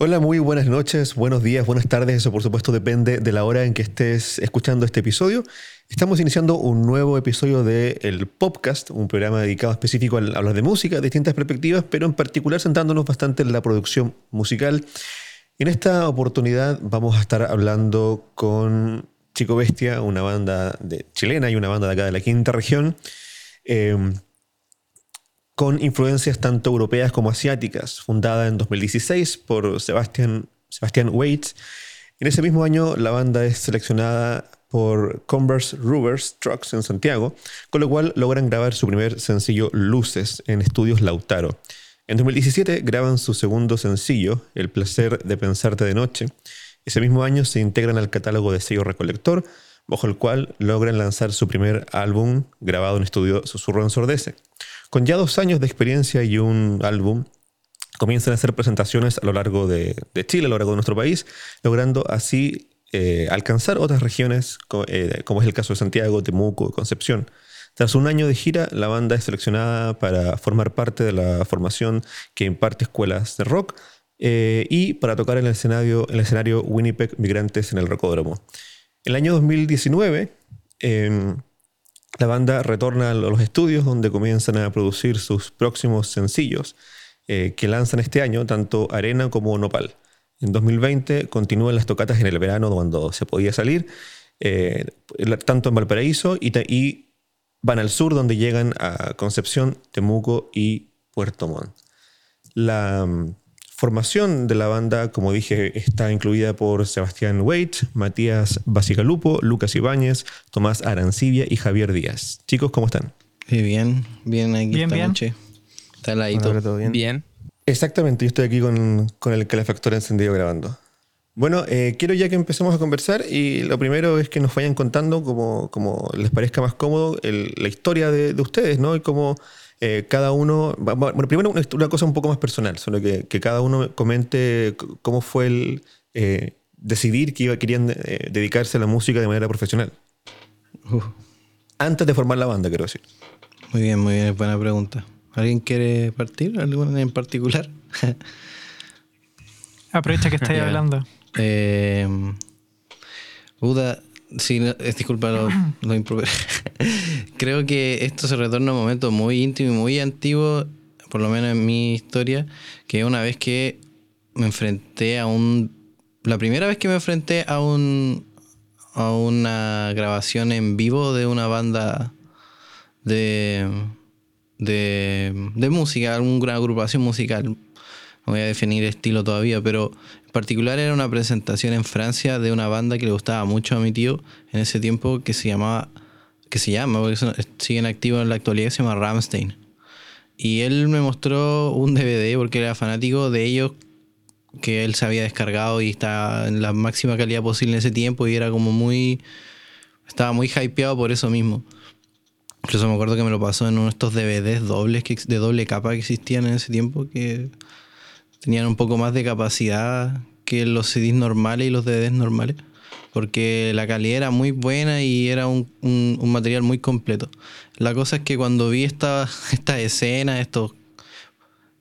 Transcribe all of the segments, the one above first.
Hola, muy buenas noches, buenos días, buenas tardes. Eso por supuesto depende de la hora en que estés escuchando este episodio. Estamos iniciando un nuevo episodio de el podcast, un programa dedicado específico a hablar de música, distintas perspectivas, pero en particular centrándonos bastante en la producción musical. En esta oportunidad vamos a estar hablando con Chico Bestia, una banda de chilena y una banda de acá de la quinta región. Eh, con influencias tanto europeas como asiáticas, fundada en 2016 por Sebastian, Sebastian Waits. En ese mismo año la banda es seleccionada por Converse Rovers Trucks en Santiago, con lo cual logran grabar su primer sencillo Luces en Estudios Lautaro. En 2017 graban su segundo sencillo, El placer de pensarte de noche. Ese mismo año se integran al catálogo de sello Recolector, bajo el cual logran lanzar su primer álbum grabado en estudio Susurro en Sordese. Con ya dos años de experiencia y un álbum, comienzan a hacer presentaciones a lo largo de, Chile, a lo largo de nuestro país, logrando así eh, alcanzar otras regiones, eh, como es el caso de Santiago, Temuco, Concepción. Tras un año de gira, la banda es seleccionada para formar parte de la formación que imparte escuelas de rock eh, y para tocar en el, escenario, el escenario Winnipeg Migrantes en el Rocódromo. En el año 2019, la banda retorna a los estudios donde comienzan a producir sus próximos sencillos eh, que lanzan este año, tanto Arena como Nopal. En 2020 continúan las tocatas en el verano cuando se podía salir, eh, tanto en Valparaíso y, y, van al sur donde llegan a Concepción, Temuco y Puerto Montt. La, formación de la banda, como dije, está incluida por Sebastián Waite, Matías Basigalupo, Lucas Ibáñez, Tomás Arancibia y Javier Díaz. Chicos, ¿cómo están? bien, bien aquí bien, esta bien. noche. Está todo bien. Bien. Exactamente, yo estoy aquí con, el calefactor encendido grabando. Bueno, eh, quiero ya que empecemos a conversar y lo primero es que nos vayan contando, como, como les parezca más cómodo, la historia de, de, ustedes, ¿no? Y cómo eh, cada uno, bueno, primero una cosa un poco más personal, solo que, cada uno comente cómo fue el eh, decidir que querían eh, dedicarse a la música de manera profesional. Antes de formar la banda, quiero decir. Muy bien, muy bien, buena pregunta. ¿Alguien quiere partir? ¿Alguno en particular? Aprovecha que estáis hablando. Eh, Buda, Sí, disculpa lo, lo Creo que esto se retorna a un momento muy íntimo y muy antiguo, por lo menos en mi historia, que una vez que me enfrenté a un... La primera vez que me enfrenté a un a una grabación en vivo de una banda de, de, de música, una agrupación musical. No voy a definir estilo todavía, pero en particular era una presentación en Francia de una banda que le gustaba mucho a mi tío en ese tiempo que se llamaba, que se llama, porque siguen activos en la actualidad, se llama Ramstein. Y él me mostró un DVD porque era fanático de ellos que él se había descargado y estaba en la máxima calidad posible en ese tiempo y era como muy... Estaba muy hypeado por eso mismo. Incluso me acuerdo que me lo pasó en uno de estos DVDs dobles que, de doble capa que existían en ese tiempo que tenían un poco más de capacidad que los CDs normales y los DVDs normales, porque la calidad era muy buena y era un, material muy completo. La cosa es que cuando vi esta, esta escena, estos,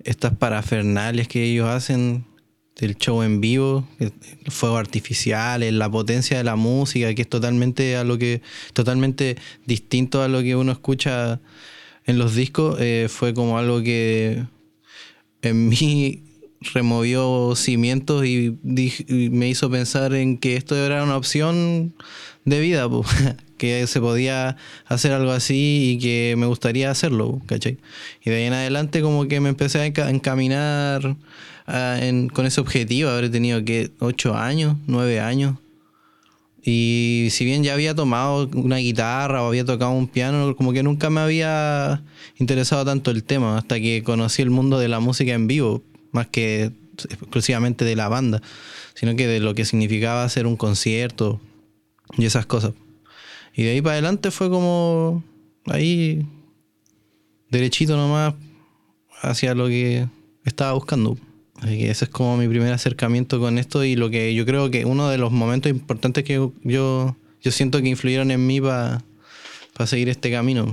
estas parafernales que ellos hacen del show en vivo, el fuego artificial, la potencia de la música, que es totalmente a lo que, totalmente distinto a lo que uno escucha en los discos, eh, fue como algo que en mí removió cimientos y, me hizo pensar en que esto era una opción de vida, que se podía hacer algo así y que me gustaría hacerlo, ¿cachai? Y de ahí en adelante como que me empecé a encaminar con ese objetivo, haber tenido que 8 años, 9 años. Y si bien ya había tomado una guitarra o había tocado un piano, como que nunca me había interesado tanto el tema hasta que conocí el mundo de la música en vivo más que exclusivamente de la banda, sino que de lo que significaba hacer un concierto y esas cosas. Y de ahí para adelante fue como ahí derechito nomás hacia lo que estaba buscando. Así que ese es como mi primer acercamiento con esto y lo que yo creo que uno de los momentos importantes que yo, yo siento que influyeron en mí para seguir este camino.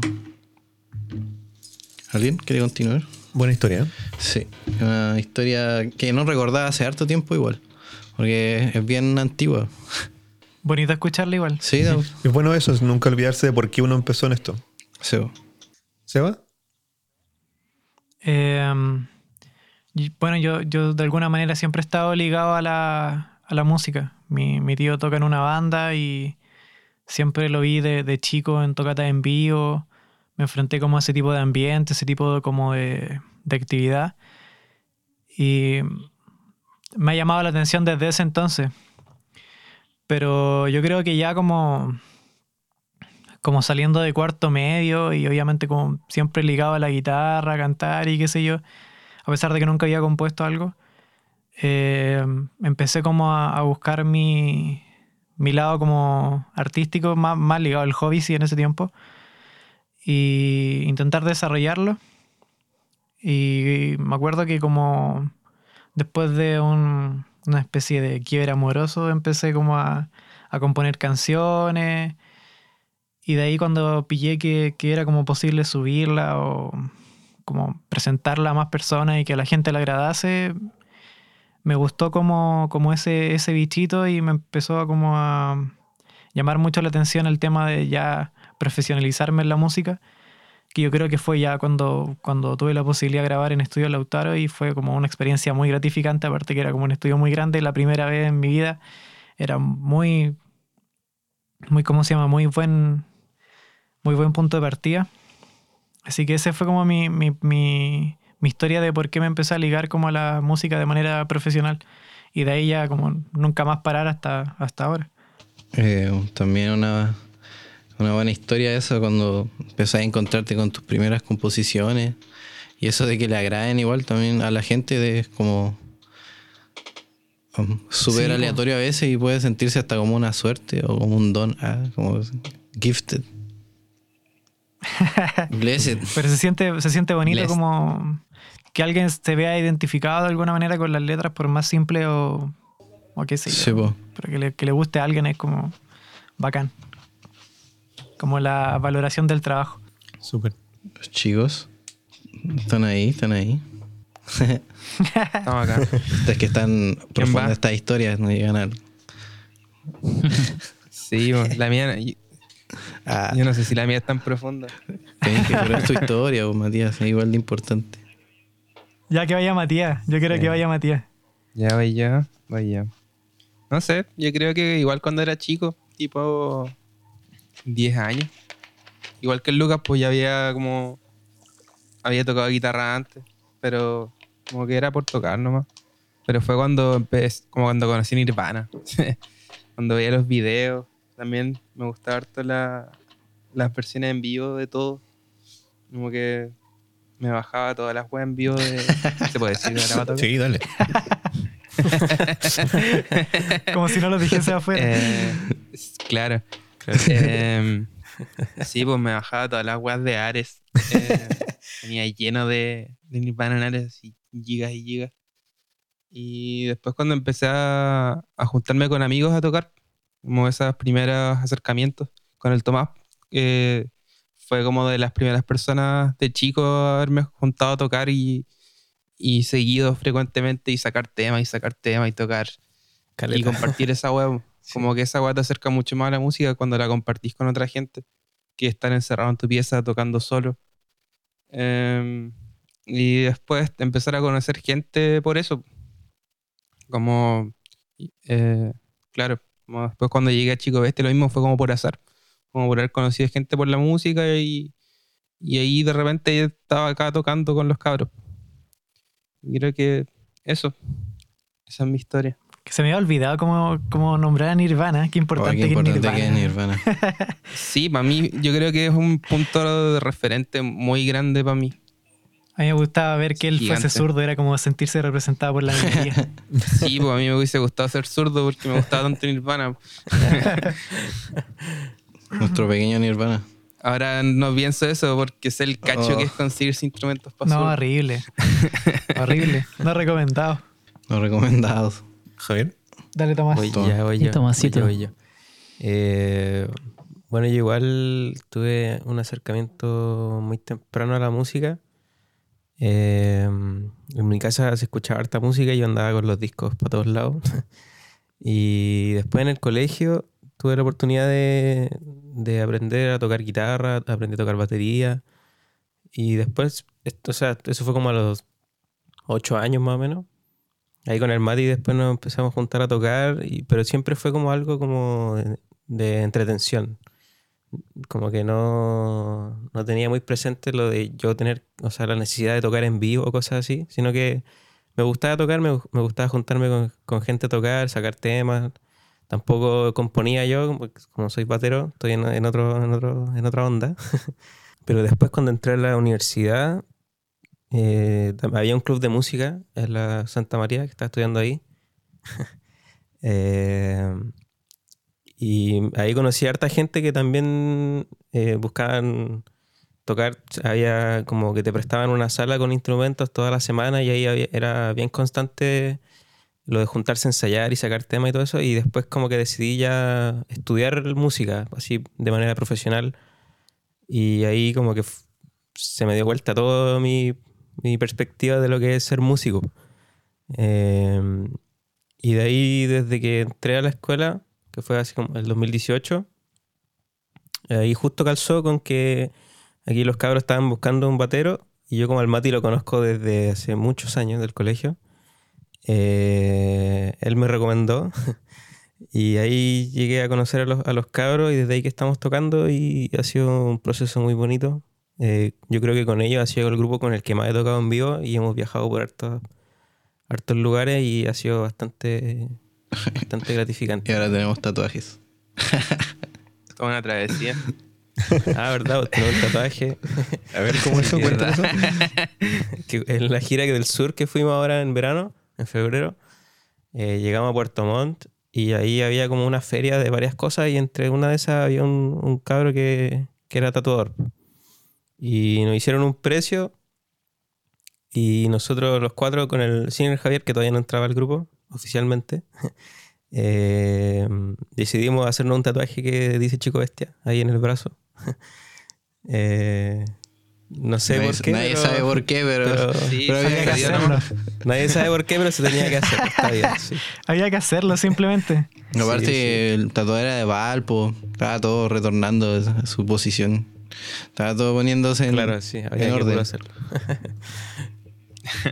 ¿Alguien quiere continuar? Buena historia. ¿eh? Sí, una historia que no recordaba hace harto tiempo igual, porque es bien antigua. Bonito escucharla igual. Sí, no, Es bueno eso, es nunca olvidarse de por qué uno empezó en esto. sí. ¿Seba? Eh, y, bueno, yo, yo de alguna manera siempre he estado ligado a la, a la música. Mi, mi tío toca en una banda y siempre lo vi de, de chico en tocatas en vivo. Me enfrenté como a ese tipo de ambiente, ese tipo de, como de, de actividad. Y me ha llamado la atención desde ese entonces. Pero yo creo que ya como, como saliendo de cuarto medio y obviamente como siempre ligado a la guitarra, a cantar y qué sé yo, a pesar de que nunca había compuesto algo, eh, empecé como a, buscar mi, mi lado como artístico, más, más ligado al hobby sí en ese tiempo, y intentar desarrollarlo. Y me acuerdo que como después de un- una especie de quiebre amoroso empecé como a, a componer canciones y de ahí cuando pillé que, que era como posible subirla o como presentarla a más personas y que a la gente le agradase, me gustó como, como ese, ese bichito y me empezó como a llamar mucho la atención el tema de ya profesionalizarme en la música, que yo creo que fue ya cuando, cuando tuve la posibilidad de grabar en Estudio Lautaro y fue como una experiencia muy gratificante, aparte que era como un estudio muy grande, la primera vez en mi vida, era muy, muy, ¿cómo se llama? Muy buen, muy buen punto de partida. Así que ese fue como mi, mi, mi, mi historia de por qué me empecé a ligar como a la música de manera profesional. Y de ahí ya como nunca más parar hasta, hasta ahora. Eh, también una, una buena historia eso cuando empezás a encontrarte con tus primeras composiciones y eso de que le agraden igual también a la gente de como um, súper Sí, po. aleatorio a veces y puede sentirse hasta como una suerte o como un don, ah, como gifted. Blessed. Pero se siente, se siente bonito Blessed. como que alguien se vea identificado de alguna manera con las letras, por más simple o, o qué sé yo. Sí. Pero que le, que le guste a alguien es como bacán. Como la valoración del trabajo. Súper. Los chicos están ahí, están ahí. Estamos acá. Es que están profundas estas historias, no llegan a... Sí, la mía. Yo, Ah, yo no sé si la mía es tan profunda. tenés que poner tu historia, vos, Matías, es igual de importante. Ya que vaya Matías, yo quiero que Sí. vaya Matías. Ya voy yo, voy yo. No sé, yo creo que igual cuando era chico, tipo 10 años, igual que el Lucas, pues ya había como. Había tocado guitarra antes, pero como que era por tocar nomás. Pero fue cuando empecé, como cuando conocí Nirvana. cuando veía los videos, también me gustaba harto la, las versiones en vivo de todo. Como que me bajaba todas las weas en vivo de. ¿Se puede decir de? Sí, dale. Como si no lo dijese afuera. Eh, s- claro. Eh, sí, pues me bajaba todas las weas de Ares. Eh, tenía lleno de, de Nirvana en Ares, así, gigas y gigas. Y después cuando empecé a, a juntarme con amigos a tocar, como esos primeros acercamientos con el Tomás, eh, fue como de las primeras personas de chico a haberme juntado a tocar y, y seguido frecuentemente y sacar temas y sacar temas y tocar y compartir esa web. Como que esa web te acerca mucho más a la música cuando la compartís con otra gente que estar encerrado en tu pieza tocando solo. Em, y después empezar a conocer gente por eso. Como, eh, claro, como después cuando llegué a Chico Bestia lo mismo fue como por azar. Como por haber conocido gente por la música y, y ahí de repente estaba acá tocando con los cabros. Creo que eso, esa es mi historia. Que se me había olvidado cómo, cómo nombrar a Nirvana. Qué Oh, importante, qué importante que que es es Nirvana. Nirvana. Sí, para mí, yo creo que es un punto de referente muy grande para mí. A mí me gustaba ver que él Gigante. fuese zurdo, era como sentirse representado por la minoría. Sí, pues a mí me hubiese gustado ser zurdo porque me gustaba tanto Nirvana. Nuestro pequeño Nirvana. Ahora no pienso eso porque sé el cacho Oh. que es conseguirse instrumentos para no, horrible. horrible. No recomendado. Los recomendados. Javier. Dale, Tomás. Voy ya, voy yo. Tomasito. voy yo, voy yo. Eh, bueno, yo igual tuve un acercamiento muy temprano a la música. Eh, en mi casa se escuchaba harta música y yo andaba con los discos para todos lados. y después en el colegio tuve la oportunidad de, de aprender a tocar guitarra, aprender a tocar batería. Y después, esto, o sea, eso fue como a los ocho años más o menos. Ahí con el Mati después nos empezamos a juntar a tocar, y, pero siempre fue como algo como de, de entretención. Como que no, no tenía muy presente lo de yo tener, o sea, la necesidad de tocar en vivo o cosas así, sino que me gustaba tocar, me, me gustaba juntarme con, con gente a tocar, sacar temas. Tampoco componía yo, como soy batero, estoy en, en otro, en, otro, en otra onda. Pero después cuando entré a la universidad, eh, había un club de música en la Santa María, que estaba estudiando ahí. Eh, y ahí conocí a harta gente que también eh, buscaban tocar. Había como que te prestaban una sala con instrumentos toda la semana y ahí había- era bien constante lo de juntarse a ensayar y sacar temas y todo eso. Y después como que decidí ya estudiar música, así de manera profesional. Y ahí como que se me dio vuelta toda mi, mi perspectiva de lo que es ser músico. Eh, y de ahí, desde que entré a la escuela, que fue así como el 2018, ahí justo calzó con que aquí los cabros estaban buscando un batero y yo como al Mati lo conozco desde hace muchos años del colegio. eh, él me recomendó y ahí llegué a conocer a los, a los cabros y desde ahí que estamos tocando y ha sido un proceso muy bonito. Eh, yo creo que con ellos ha sido el grupo con el que más he tocado en vivo y hemos viajado por hartos, hartos lugares y ha sido bastante, bastante Y gratificante. ahora tenemos tatuajes. Toda una travesía. Ah, ¿verdad? Vos tenés un tatuaje. A ver, ¿cómo eso? Cuéntame eso. que en la gira del sur que fuimos ahora en verano, en febrero, eh, llegamos a Puerto Montt y ahí había como una feria de varias cosas y entre una de esas había un, un cabro que, que era tatuador. Y nos hicieron un precio y nosotros los cuatro con el señor Javier, que todavía no entraba al grupo oficialmente, eh, decidimos hacernos un tatuaje que dice Chico Bestia ahí en el brazo. Eh, no sé nadie por qué. nadie pero- sabe por qué, pero, pero- Sí, pero sí, había que hacerlo. Nadie sabe por qué, pero se tenía que hacer. Está bien, sí. Había que hacerlo simplemente. Aparte, Sí, sí. el tatuador era de Valpo, estaba todo retornando a su posición. Estaba todo poniéndose en, Claro, sí, en había que orden. hacerlo.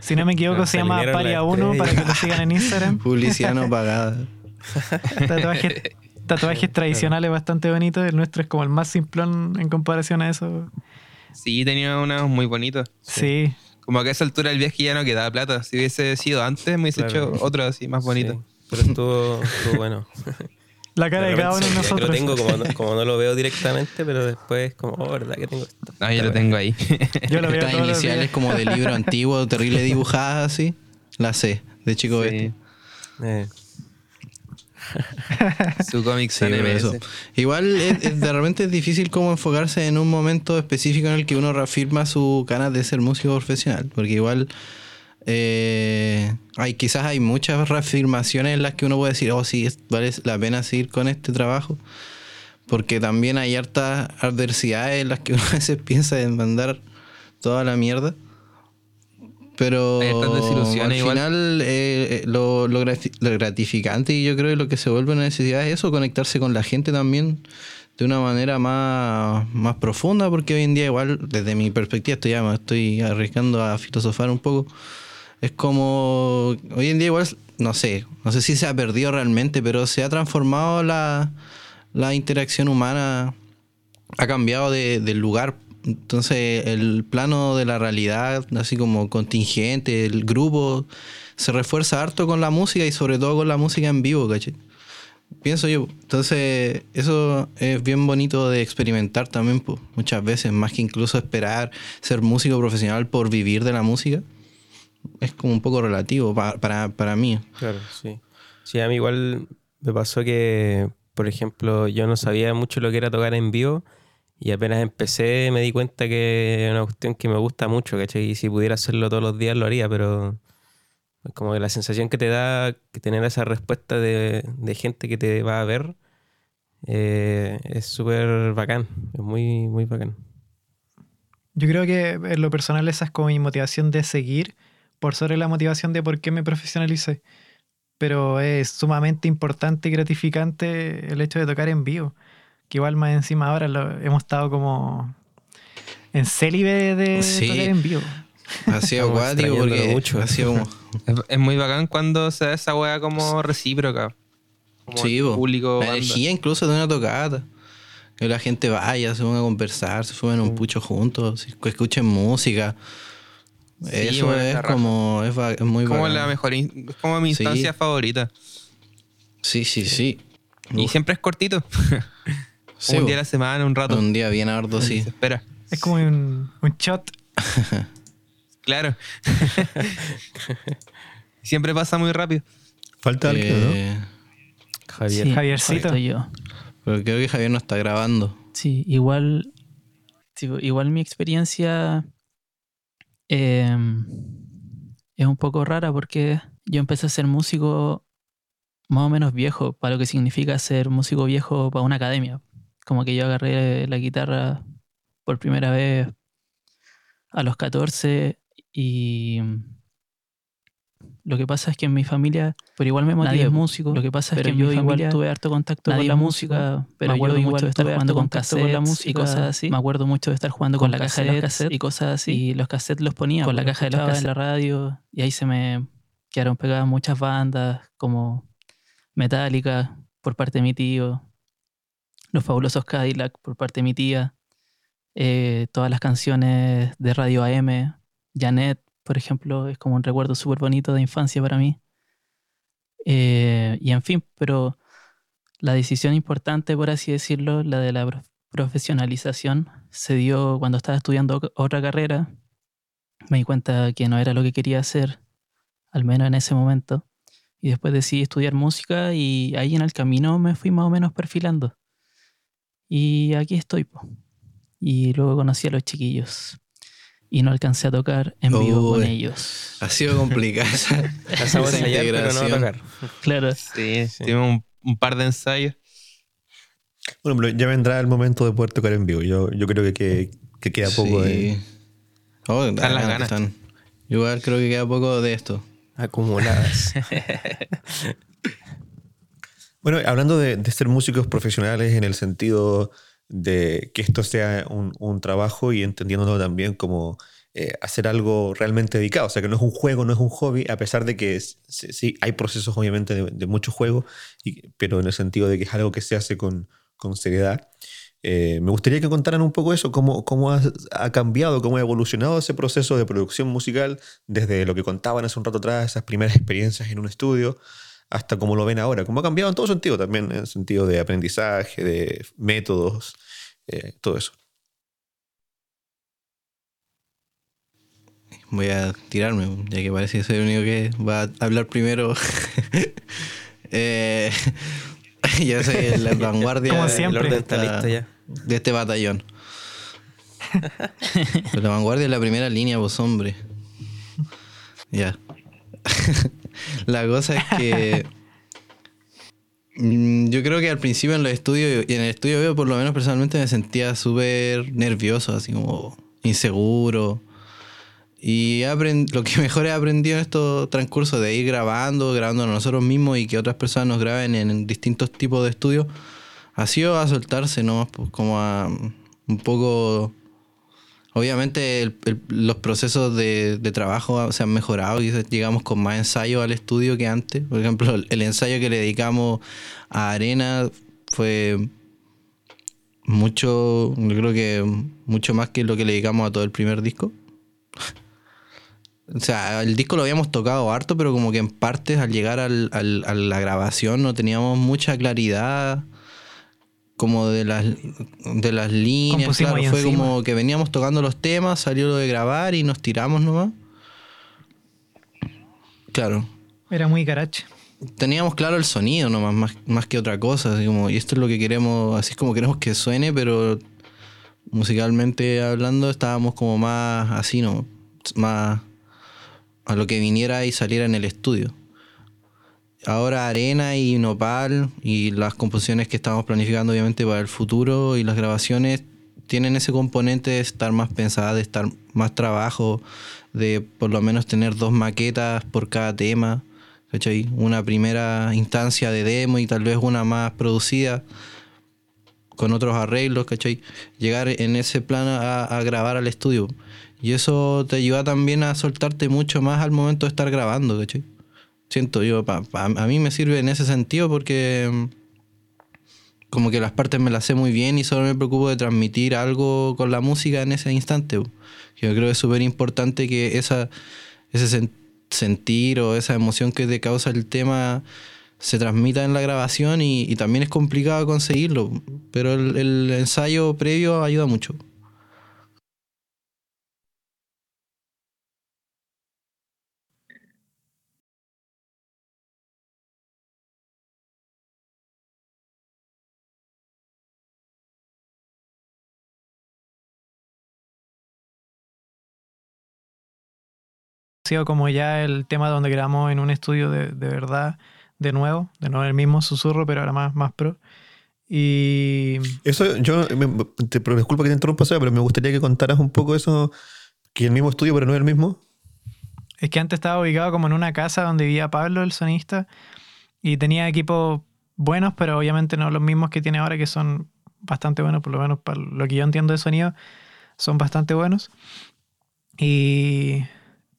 Si no me equivoco, se se llama Paria las 1 para que lo sigan en Instagram. Publicidad no pagada. Tatuajes, tatuajes tradicionales bastante bonitos. El nuestro es como el más simplón en comparación a eso. Sí, tenía unos muy bonitos. Sí. Como que a esa altura del viaje ya no quedaba plata. Si hubiese sido antes, me hubiese Claro. hecho otro así más bonito. Sí, pero estuvo, estuvo bueno. La cara de, cada uno de nosotros. Lo tengo como no, como no lo veo directamente, pero después como, oh, ¿verdad que tengo esto? No, yo lo tengo ahí. Yo lo veo Estas iniciales como de libro antiguo, terrible dibujadas así. La C, de chico Sí. bestia. Eh, Su cómic Sí, eso. Igual es- es- de repente es difícil como enfocarse en un momento específico en el que uno reafirma su ganas de ser músico profesional. Porque igual eh, hay, quizás hay muchas reafirmaciones en las que uno puede decir, oh sí, vale la pena seguir con este trabajo. Porque también hay hartas adversidades en las que uno a veces piensa en mandar toda la mierda. Pero al igual. final eh, eh, lo, lo grati- lo gratificante y yo creo que lo que se vuelve una necesidad es eso, conectarse con la gente también de una manera más, más profunda, porque hoy en día igual, desde mi perspectiva, estoy, ya me estoy arriesgando a filosofar un poco, es como, hoy en día igual, no sé, no sé si se ha perdido realmente, pero se ha transformado la, la interacción humana, ha cambiado de, del lugar. Entonces el plano de la realidad, así como contingente, el grupo, se refuerza harto con la música y sobre todo con la música en vivo, ¿cachai? Pienso yo. Entonces, eso es bien bonito de experimentar también, muchas veces, más que incluso esperar ser músico profesional por vivir de la música. Es como un poco relativo pa- para, para mí. claro, sí. Sí, a mí igual me pasó que, por ejemplo, yo no sabía mucho lo que era tocar en vivo y apenas empecé me di cuenta que es una cuestión que me gusta mucho, ¿cachai? Y si pudiera hacerlo todos los días lo haría, pero como que la sensación que te da que tener esa respuesta de, de gente que te va a ver eh, es súper bacán, es muy, muy bacán. Yo creo que en lo personal esa es como mi motivación de seguir por sobre la motivación de por qué me profesionalicé. Pero es sumamente importante y gratificante el hecho de tocar en vivo. Que igual más encima ahora lo- hemos estado como en célibe de Sí. tocar en vivo. Ha sido acuático porque mucho. ha sido como... Es, es muy bacán cuando se da esa weá como recíproca. Como Sí, público. la banda. energía incluso de una tocata. Que la gente vaya, se ponga a conversar, se suben un pucho juntos, que escuchen música. Sí, Eso bueno, es como... Es, muy como bacán. la mejor. como mi Sí. instancia favorita. Sí, sí, sí. Y Uf. siempre es cortito. Sí, un día a la semana, un rato. Un día bien arduo, sí. Se espera. Es como un, un shot. Claro. siempre pasa muy rápido. Falta alguien, ¿no? Eh, Javier. Sí. Javiercito. yo. pero creo que Javier no está grabando. Sí, igual, igual mi experiencia eh, es un poco rara porque yo empecé a ser músico más o menos viejo, para lo que significa ser músico viejo para una academia. Como que yo agarré la guitarra por primera vez a los 14 y lo que pasa es que en mi familia, pero igual me motivé, músico. Lo que pasa es en que mi yo igual familia tuve harto contacto con la música, pero Me yo acuerdo igual mucho de estar jugando con con la cassettes música y cosas así. Me acuerdo mucho de estar jugando con con, la caja de los cassettes cassettes y cosas así. Y los cassettes los ponía con con la caja de los los en la radio y ahí se me quedaron pegadas muchas bandas como Metallica por parte de mi tío, Los Fabulosos Cadillac por parte de mi tía, eh, todas las canciones de Radio AM, Janet, por ejemplo, es como un recuerdo súper bonito de infancia para mí. Eh, y en fin, pero la decisión importante, por así decirlo, la de la prof- profesionalización, se dio cuando estaba estudiando otra carrera. Me di cuenta que no era lo que quería hacer, al menos en ese momento. Y después decidí estudiar música y ahí en el camino me fui más o menos perfilando. Y aquí estoy. po. Y luego conocí a los chiquillos. Y no alcancé a tocar en vivo con ellos. Ha sido complicada esa, esa ensayar, pero no tocar. Claro. Sí, Sí. tuvimos un, un par de ensayos. Bueno, pero ya vendrá el momento de poder tocar en vivo. Yo, yo creo que, que, que queda poco Sí. de... Oh, Están las ganas. están. Igual creo que queda poco de esto. Acumuladas. Bueno, hablando de, de ser músicos profesionales en el sentido de que esto sea un, un trabajo y entendiéndolo también como eh, hacer algo realmente dedicado. O sea, que no es un juego, no es un hobby, a pesar de que sí, hay procesos obviamente de, de mucho juego, pero en el sentido de que es algo que se hace con, con seriedad. Eh, me gustaría que contaran un poco eso, cómo, cómo ha, ha cambiado, cómo ha evolucionado ese proceso de producción musical desde lo que contaban hace un rato atrás, esas primeras experiencias en un estudio, hasta cómo lo ven ahora. Cómo ha cambiado en todo sentido también, en el sentido de aprendizaje, de métodos, eh, todo eso. Voy a tirarme, ya que parece que soy el único que va a hablar primero. Eh, yo soy la vanguardia Como de- siempre. De este batallón. Pero la vanguardia es la primera línea, vos hombre. Ya. La cosa es que. mm, Yo creo que al principio en los estudios, y en el estudio veo por lo menos personalmente me sentía súper nervioso, así como inseguro. Y lo que mejor he aprendido en estos transcursos de ir grabando, grabando nosotros mismos y que otras personas nos graben en distintos tipos de estudios, ha sido a soltarse nomás, pues, como a un poco... Obviamente los procesos de, trabajo se han mejorado y llegamos con más ensayo al estudio que antes. Por ejemplo, el ensayo que le dedicamos a Arena fue mucho, yo creo que mucho más que lo que le dedicamos a todo el primer disco. O sea, el disco lo habíamos tocado harto, pero como que en partes al llegar a la grabación no teníamos mucha claridad como de las, de las líneas. Claro, fue encima. como que veníamos tocando los temas, salió lo de grabar y nos tiramos nomás. Claro. Era muy garache. Teníamos claro el sonido nomás, más, más que otra cosa. Así como, y esto es lo que queremos, así es como queremos que suene, pero musicalmente hablando estábamos como más así, ¿no? Más a lo que viniera y saliera en el estudio. Ahora Arena y Nopal y las composiciones que estamos planificando obviamente para el futuro y las grabaciones tienen ese componente de estar más pensada, de estar más trabajo, de por lo menos tener dos maquetas por cada tema, ¿cachai? Una primera instancia de demo y tal vez una más producida con otros arreglos, ¿cachai? Llegar en ese plan a, a grabar al estudio. Y eso te ayuda también a soltarte mucho más al momento de estar grabando, ¿cachai? Siento yo, pa- pa- a mí me sirve en ese sentido porque mm, como que las partes me las sé muy bien y solo me preocupo de transmitir algo con la música en ese instante. Yo creo que es súper importante que esa, ese sen- sentir o esa emoción que te causa el tema se transmita en la grabación y, también es complicado conseguirlo, pero el ensayo previo ayuda mucho. Sido como ya el tema donde grabamos en un estudio de, de verdad, de nuevo, de nuevo el mismo susurro, pero ahora más, más pro. Y Eso, yo, me- te pero disculpa que te interrumpa, pero me gustaría que contaras un poco eso, que el mismo estudio, pero no es el mismo. es que antes estaba ubicado como en una casa donde vivía Pablo, el sonista, y tenía equipos buenos, pero obviamente no los mismos que tiene ahora, que son bastante buenos, por lo menos para lo que yo entiendo de sonido, son bastante buenos. Y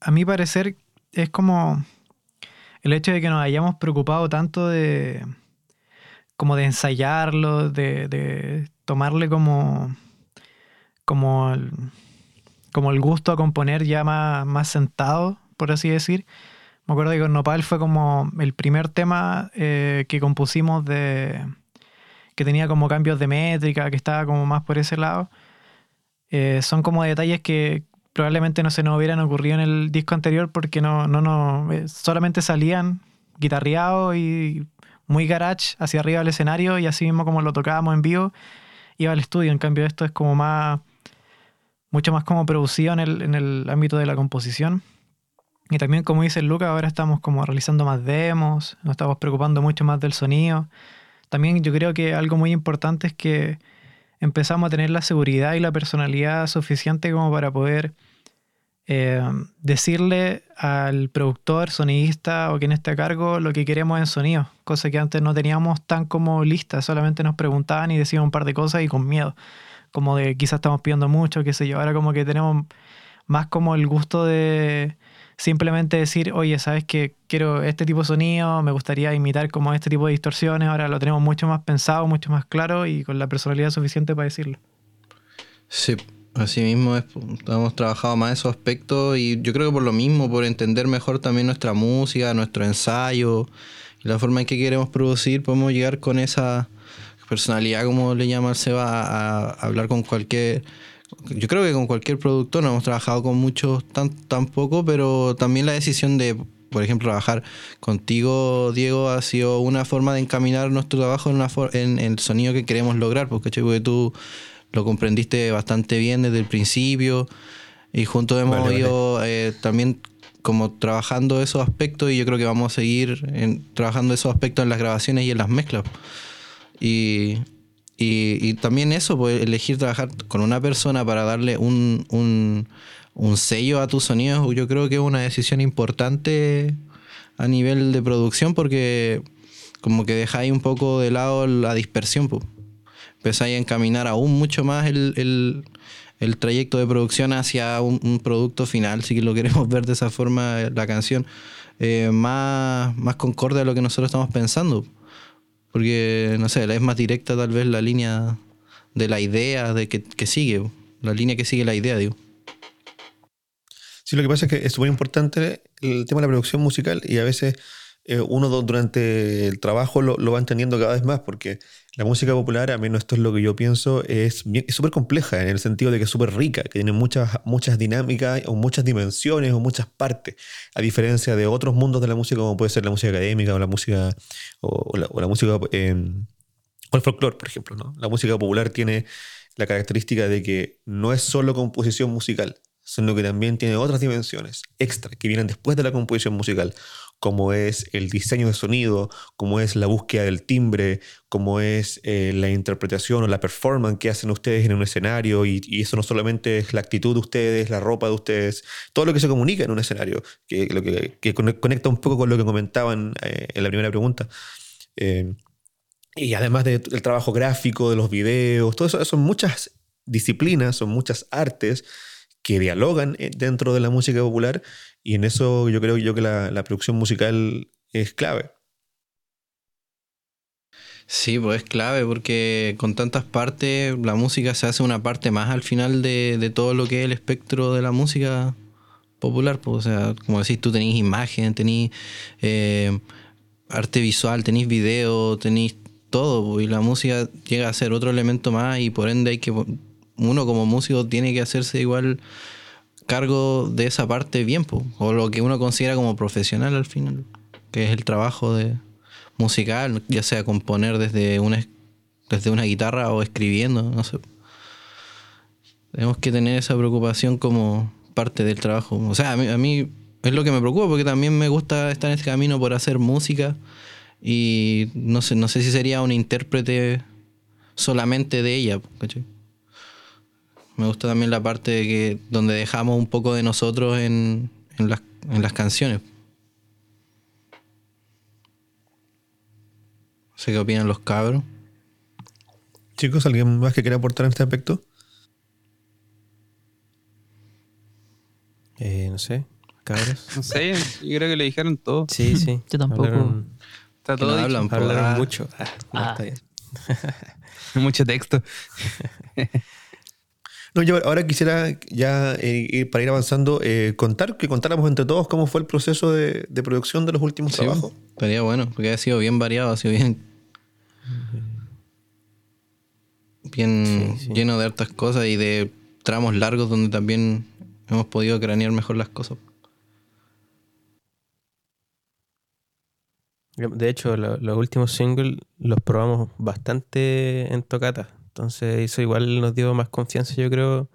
a mi parecer es como el hecho de que nos hayamos preocupado tanto de como de ensayarlo, de, tomarle como como el, como el gusto a componer ya más, más sentado, por así decir. Me acuerdo que con Nopal fue como el primer tema eh, que compusimos de que tenía como cambios de métrica, que estaba como más por ese lado. Eh, son como detalles que probablemente no se nos hubieran ocurrido en el disco anterior porque no, no, no, eh, solamente salían guitarreados y muy garage hacia arriba del escenario y así mismo como lo tocábamos en vivo, iba al estudio. En cambio esto es como más, mucho más como producido en el, en el ámbito de la composición. Y también, como dice Lucas, ahora estamos como realizando más demos, nos estamos preocupando mucho más del sonido. También yo creo que algo muy importante es que empezamos a tener la seguridad y la personalidad suficiente como para poder eh, decirle al productor, sonidista o quien esté a cargo lo que queremos en sonido, cosa que antes no teníamos tan como lista, solamente nos preguntaban y decían un par de cosas y con miedo, como de quizás estamos pidiendo mucho, qué sé yo, ahora como que tenemos más como el gusto de simplemente decir, oye, ¿sabes que Quiero este tipo de sonido, me gustaría imitar como este tipo de distorsiones, ahora lo tenemos mucho más pensado, mucho más claro y con la personalidad suficiente para decirlo. Sí, así mismo es, hemos trabajado más esos aspectos y yo creo que por lo mismo, por entender mejor también nuestra música, nuestro ensayo y la forma en que queremos producir, podemos llegar con esa personalidad, como le llama el Seba, a, hablar con cualquier... Yo creo que con cualquier productor, no hemos trabajado con muchos tan, tampoco, pero también la decisión de, por ejemplo, trabajar contigo, Diego, ha sido una forma de encaminar nuestro trabajo en, una for- en, el sonido que queremos lograr, porque, ¿cachai? porque tú lo comprendiste bastante bien desde el principio y juntos hemos Vale, vale. ido eh, también como trabajando esos aspectos y yo creo que vamos a seguir en- trabajando esos aspectos en las grabaciones y en las mezclas. Y, y, y también eso, pues elegir trabajar con una persona para darle un, un, un sello a tus sonidos, yo creo que es una decisión importante a nivel de producción porque como que dejáis un poco de lado la dispersión, pues. Empezáis a encaminar aún mucho más el, el, el trayecto de producción hacia un, un producto final, si lo queremos ver de esa forma, la canción, eh, más, más concorde a lo que nosotros estamos pensando. Porque, no sé, es más directa tal vez la línea de la idea de que, que sigue, la línea que sigue la idea, digo. Sí, lo que pasa es que es súper importante el tema de la producción musical y a veces eh, uno durante el trabajo lo, lo va entendiendo cada vez más porque la música popular, a menos esto es lo que yo pienso, es súper compleja en el sentido de que es súper rica, que tiene muchas, muchas dinámicas o muchas dimensiones o muchas partes, a diferencia de otros mundos de la música como puede ser la música académica o la música, o, o la, música eh, o el folclore, por ejemplo. ¿no? La música popular tiene la característica de que no es solo composición musical, sino que también tiene otras dimensiones extra que vienen después de la composición musical, como es el diseño de sonido, como es la búsqueda del timbre, como es eh, la interpretación o la performance que hacen ustedes en un escenario, y, eso no solamente es la actitud de ustedes, la ropa de ustedes, todo lo que se comunica en un escenario, que, lo que, que conec- conecta un poco con lo que comentaban eh, en la primera pregunta. Eh, y además de- del trabajo gráfico, de los videos, todo eso son muchas disciplinas, son muchas artes que dialogan eh, dentro de la música popular y en eso yo creo yo que la, producción musical es clave. Sí, pues es clave porque con tantas partes la música se hace una parte más al final de, de todo lo que es el espectro de la música popular. Pues, o sea, como decís, tú tenés imagen, tenés eh, arte visual, tenés video, tenés todo. pues, y la música llega a ser otro elemento más y por ende hay que... Uno como músico tiene que hacerse igual cargo de esa parte bien, pues, o lo que uno considera como profesional al final, que es el trabajo de musical, ya sea componer desde una, desde una guitarra o escribiendo, no sé. Tenemos que tener esa preocupación como parte del trabajo. O sea, a mí, a mí es lo que me preocupa porque también me gusta estar en este camino por hacer música y no sé, no sé si sería un intérprete solamente de ella. ¿cachai? Me gusta también la parte de que donde dejamos un poco de nosotros en, en, las, en las canciones. No sé qué opinan los cabros. Chicos, ¿alguien más que quiera aportar en este aspecto? Eh, no sé, cabros. No sé, yo creo que le dijeron todo. Sí, sí. Yo tampoco. Hablaron, Está todo no dicho. hablan, hablaron Ah, mucho. Ah, no, Ah. está bien. Mucho texto. No, yo ahora quisiera ya eh, ir- para ir avanzando, eh, contar, que contáramos entre todos cómo fue el proceso de, de producción de los últimos Sí, trabajos. estaría bueno, porque ha sido bien variado, ha sido bien. Bien Sí, sí. lleno de hartas cosas y de tramos largos donde también hemos podido cranear mejor las cosas. De hecho, lo- los últimos singles los probamos bastante en tocata. Entonces, eso igual nos dio más confianza, yo creo,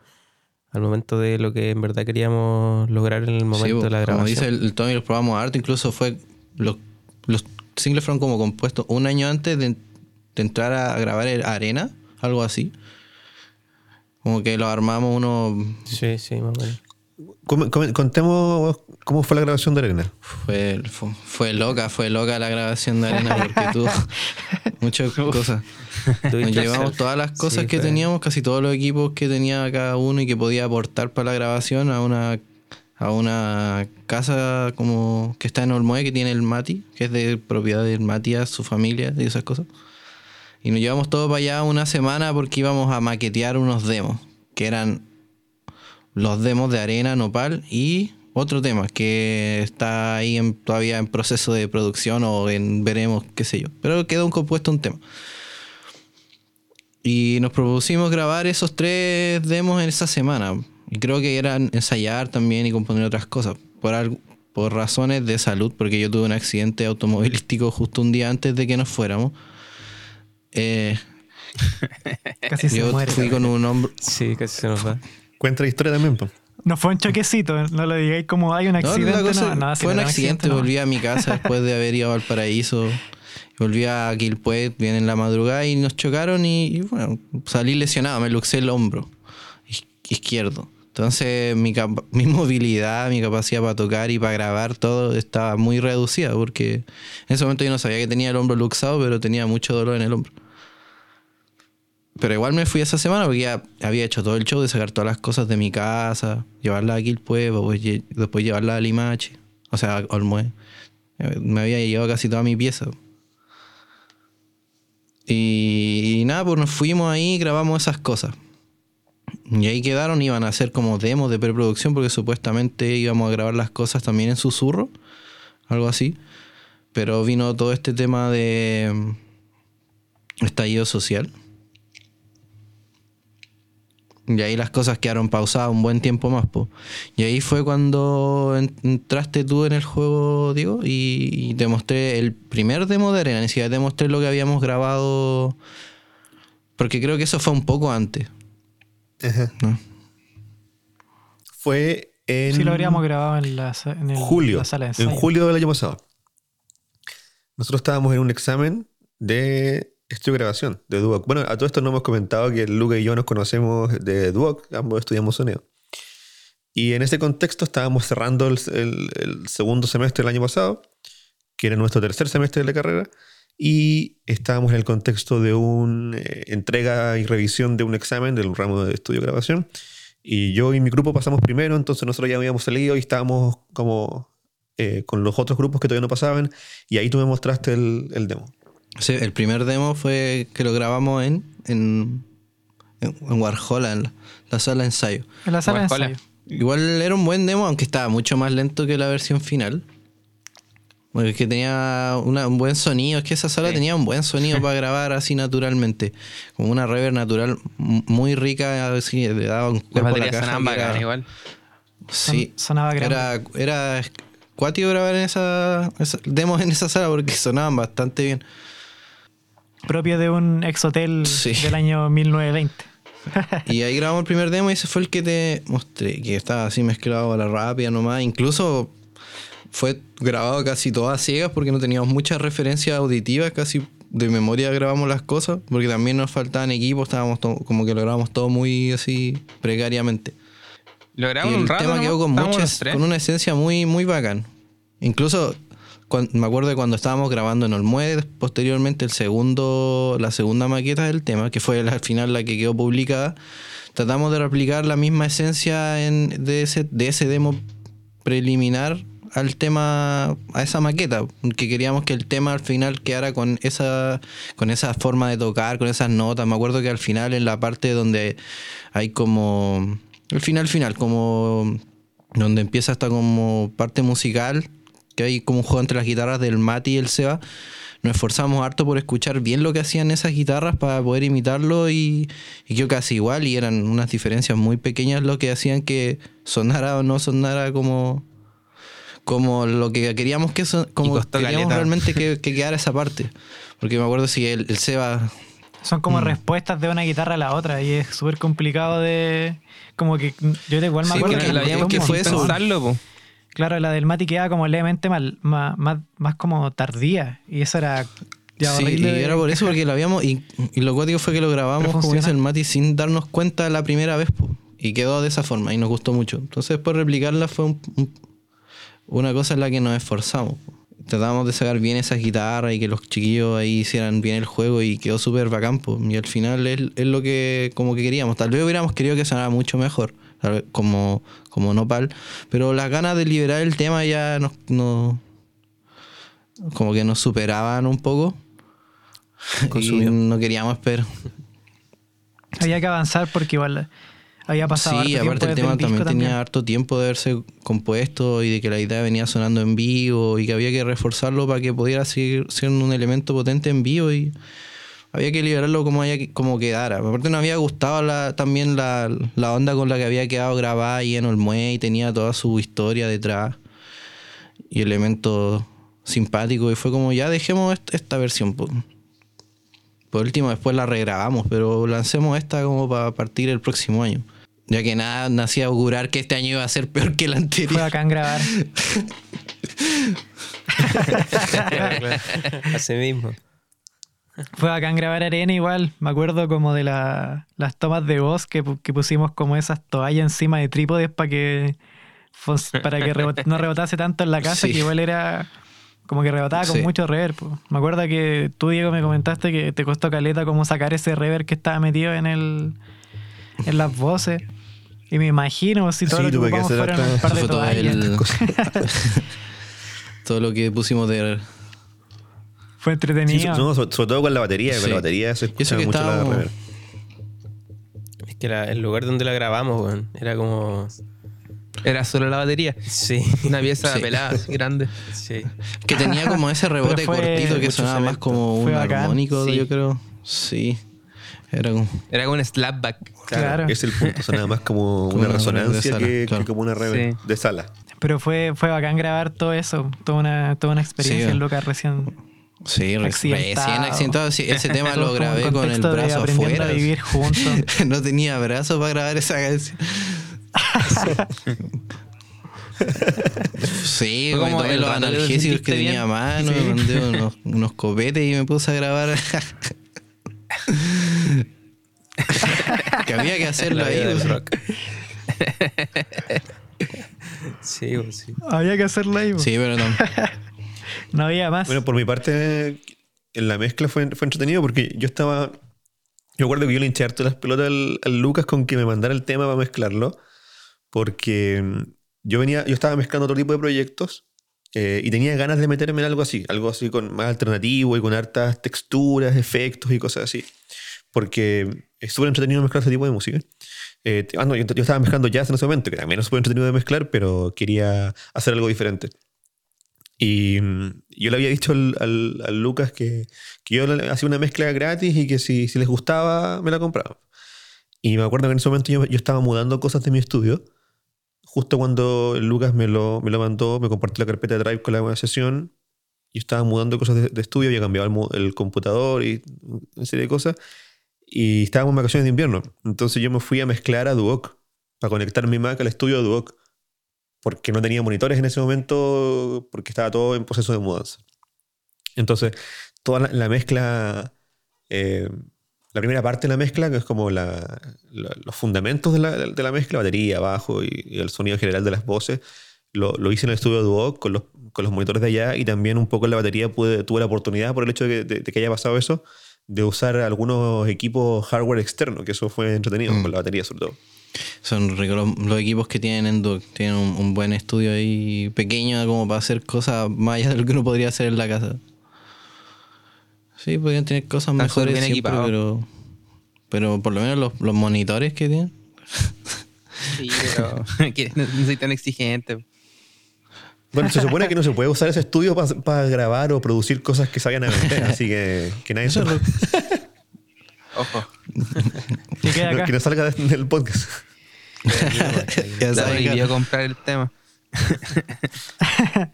al momento de lo que en verdad queríamos lograr en el momento Sí, de la como grabación. dice el, el Tommy, los probamos harto, incluso fue. Los, los singles fueron como compuestos un año antes de, de entrar a grabar el Arena, algo así. Como que los armamos uno. Sí, sí, más o menos. Contemos cómo fue la grabación de Arena. Fue, fue, fue loca, fue loca la grabación de Arena porque tuvo muchas cosas. Nos llevamos todas las cosas Sí, que fue- teníamos, casi todos los equipos que tenía cada uno y que podía aportar para la grabación a una a una casa como que está en Olmué que tiene el Mati, que es de propiedad del Matías, su familia y esas cosas. Y nos llevamos todo para allá una semana porque íbamos a maquetear unos demos, que eran los demos de arena, nopal y otro tema que está ahí en- todavía en proceso de producción o en veremos, qué sé yo. Pero quedó un compuesto un tema. Y nos propusimos grabar esos tres demos en esa semana. Y creo que eran ensayar también y componer otras cosas. Por, algo- por razones de salud, porque yo tuve un accidente automovilístico justo un día antes de que nos fuéramos. Eh, Casi se yo muere. fui con un hombro. Sí, casi se nos va. Cuenta la historia también, po. No fue un choquecito, no lo digáis como hay un No, accidente. la cosa- no, no, si fue un no accidente, no. volví a mi casa después de haber ido al paraíso. Volví a Quilpué bien en la madrugada y nos chocaron y, y bueno, salí lesionado, me luxé el hombro iz- izquierdo. Entonces mi, mi movilidad, mi capacidad para tocar y para grabar todo estaba muy reducida porque en ese momento yo no sabía que tenía el hombro luxado, pero tenía mucho dolor en el hombro. Pero igual me fui esa semana porque ya había hecho todo el show de sacar todas las cosas de mi casa, llevarla a Quilpué, después, lle- después llevarla a Limache, o sea, a. Eh, Me había llevado casi toda mi pieza. Y, y nada, pues nos fuimos ahí y grabamos esas cosas. Y ahí quedaron, iban a hacer como demos de preproducción porque supuestamente íbamos a grabar las cosas también en susurro, algo así. Pero vino todo este tema de mm, estallido social. Y ahí las cosas quedaron pausadas un buen tiempo más, po. Y ahí fue cuando en- entraste tú en el juego, Diego, y, y te mostré el primer demo de Arena. Ni siquiera te mostré lo que habíamos grabado. Porque creo que eso fue un poco antes. ¿no? Fue en Sí, lo habríamos grabado en la, en el- julio. la sala de en ensayo. julio del año pasado. nosotros estábamos en un examen de estudio grabación de Duoc. Bueno, a todo esto no hemos comentado que Luca y yo nos conocemos de Duoc, ambos estudiamos sonido. Y en ese contexto estábamos cerrando el, el- el segundo semestre del año pasado, que era nuestro tercer semestre de la carrera, y estábamos en el contexto de una entrega y revisión de un examen del ramo de estudio grabación. Y yo y mi grupo pasamos primero, entonces nosotros ya habíamos salido y estábamos como eh, con los otros grupos que todavía no pasaban, y ahí tú me mostraste el, el demo. Sí, el primer demo fue que lo grabamos en, en, en Warhol, en la, la sala de ensayo. En la sala de ensayo. Igual era un buen demo, aunque estaba mucho más lento que la versión final. Porque que tenía una- un buen sonido. Es que esa sala Sí. tenía un buen sonido para grabar así naturalmente. Como una reverb natural muy rica. Así, le daba un cuerpo a la caja. sonaban que era- igual. Sí. Son- sonaba grande. Era, era cuático grabar en esa, esa- demos en esa sala porque sonaban bastante bien. Propio de un exhotel Sí. del año 1920. Y ahí grabamos el primer demo y ese fue el que te mostré, que estaba así mezclado a la rápida nomás. Incluso fue grabado casi todas ciegas porque no teníamos muchas referencias auditivas, casi de memoria grabamos las cosas, porque también nos faltaban equipos, estábamos como que lo grabamos todo muy así precariamente. Lo Y grabamos el un rato. tema quedó con, muchas, con una esencia muy, muy bacán. Incluso me acuerdo de cuando estábamos grabando en Olmuede, posteriormente el segundo, la segunda maqueta del tema, que fue al final la que quedó publicada, tratamos de replicar la misma esencia en, de, ese, de ese demo preliminar al tema, a esa maqueta, que queríamos que el tema al final quedara con esa, con esa forma de tocar, con esas notas. Me acuerdo que al final en la parte donde hay como, el final final, como donde empieza hasta como parte musical, que hay como un juego entre las guitarras del Mati y el Seba. Nos esforzamos harto por escuchar bien lo que hacían esas guitarras para poder imitarlo y, y quedó casi igual y eran unas diferencias muy pequeñas lo que hacían que sonara o no sonara como como lo que queríamos que son, como queríamos realmente que, que quedara esa parte porque me acuerdo si el, el Seba Son Mm. como respuestas de una guitarra a la otra y es súper complicado de... Como que yo de igual me Sí, acuerdo que que, como que fue eso. pensar. Pensarlo, po. Claro, la del Mati quedaba como levemente mal, más, más, más como tardía y eso era ya sí, y era por eso porque lo habíamos y, y lo cuático fue que lo grabamos como dice el Mati sin darnos cuenta la primera vez po, y quedó de esa forma y nos gustó mucho entonces después replicarla fue un- un- una cosa en la que nos esforzamos po. tratamos de sacar bien esas guitarras y que los chiquillos ahí hicieran bien el juego y quedó súper bacán po. y al final es, es lo que como que queríamos tal vez hubiéramos querido que sonara mucho mejor como como nopal pero las ganas de liberar el tema ya nos, nos- como que nos superaban un poco y no queríamos esperar. Había que avanzar porque igual había pasado Sí, harto aparte el tiempo tema también tenía harto tiempo de haberse compuesto y de que la idea venía sonando en vivo y que había que reforzarlo para que pudiera seguir siendo un elemento potente en vivo y había que liberarlo como, haya, como quedara. Aparte nos había gustado la, también la, la onda con la que había quedado grabada ahí en Olmué y tenía toda su historia detrás y elementos simpáticos y fue como ya dejemos est- esta versión. po. Por último, después la regrabamos, pero lancemos esta como para partir el próximo año. Ya que nada me hacía augurar que este año iba a ser peor que el Fue anterior. bacán grabar. Así mismo. Fue bacán grabar arena igual. Me acuerdo como de la- las tomas de voz que, que pusimos como esas toallas encima de trípodes para que para que rebot- no rebotase tanto en la casa, Sí. que igual era como que rebotaba con Sí. mucho reverb. po. Me acuerdo que tú, Diego, me comentaste que te costó caleta como sacar ese reverb que estaba metido en el en las voces. Y me imagino si todo Sí, lo que que fueron un par de todo, toallas. el- todo lo que pusimos de... Fue Sí, entretenido. no, sobre, sobre todo con la batería, con Sí. la batería se que mucho la estábamos- reverb. Es que la- el lugar donde la grabamos, weón, era como. Era solo la batería. Sí, Una pieza Sí. pelada, así grande. sí. Que tenía como ese rebote fue cortito que mucho sonaba más como Fue un bacán. armónico, Sí. yo creo. Sí. Era como... Era como un slapback. Claro. Es el punto, sonaba más como Como una una resonancia sala, que, que claro. como una reverb Sí. de sala. Pero fue, fue bacán grabar todo eso. Toda una, toda una experiencia Sí. Lucas recién. Sí, Accidentado. recién accidentado. Sí, ese tema lo grabé con el brazo afuera. a vivir juntos. no tenía brazo para grabar esa canción. Sí, como tomé los analgésicos que tenía a mano, Sí. me mandé unos, unos copetes y me puse a grabar. que había que hacerlo ahí. pues. rock. sí, pues, sí. Había que hacerlo ahí. po. Sí, pero no. No había más. Bueno, por mi parte, en la mezcla fue, fue entretenido porque yo estaba. Yo recuerdo que yo le hinché harto las pelotas al, Lucas con que me mandara el tema para mezclarlo. Porque mm, yo venía, yo estaba mezclando otro tipo de proyectos eh, y tenía ganas de meterme en algo así, algo así con más alternativo y con hartas texturas, efectos y cosas así. Porque es súper entretenido mezclar ese tipo de música. Eh, ah, no, yo, yo estaba mezclando jazz en ese momento, que también es súper entretenido de mezclar, pero quería hacer algo diferente. Y mm, yo le había dicho al, Lucas que, que yo hacía una mezcla gratis y que si, si les gustaba, me la compraba. Y me acuerdo que en ese momento yo, estaba mudando cosas de mi estudio. Justo cuando Lucas me lo, me lo mandó, me compartió la carpeta de Drive con la sesión. Yo estaba mudando cosas de, de estudio, había cambiado el computador y una serie de cosas. Y estábamos en vacaciones de invierno. Entonces yo me fui a mezclar a Duoc para conectar mi Mac al estudio de Duoc porque no tenía monitores en ese momento, porque estaba todo en proceso de mudanza. Entonces, toda la, la mezcla, eh, la primera parte de la mezcla, que es como la- la- los fundamentos de la, de la mezcla, batería, bajo y, y el sonido general de las voces, lo, lo hice en el estudio de Duoc con los, con los monitores de allá y también un poco en la batería pude, tuve la oportunidad, por el hecho de que, de- de que haya pasado eso, de usar algunos equipos hardware externo, que eso fue entretenido, Mm. con la batería sobre todo. Son ricos los, los equipos que tienen en Duke. Tienen un, un buen estudio ahí pequeño como para hacer cosas más allá de lo que uno podría hacer en la casa. Sí, podrían tener cosas Están mejores bien siempre, pero, pero por lo menos los, los monitores que tienen. Sí, pero no no soy tan exigente. Bueno, se supone que no se puede usar ese estudio para grabar o producir cosas que vayan a vender, así que que nadie Eso se- Ojo. Que queda no, acá. que no salga de- del podcast. Ya que- prohibió comprar el tema.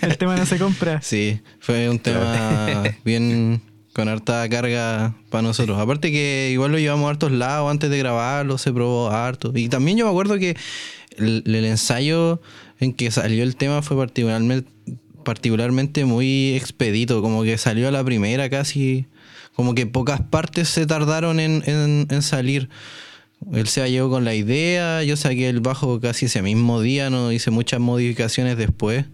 El tema no se compra. Sí, fue un tema bien con harta carga para nosotros. Aparte que igual lo llevamos a hartos lados antes de grabarlo, se probó harto. Y también yo me acuerdo que el, el ensayo en que salió el tema fue particularmente, particularmente muy expedito, como que salió a la primera casi, como que pocas partes se tardaron en, en- salir. Él se llegó con la idea, yo saqué el bajo casi ese mismo día, no hice muchas modificaciones después.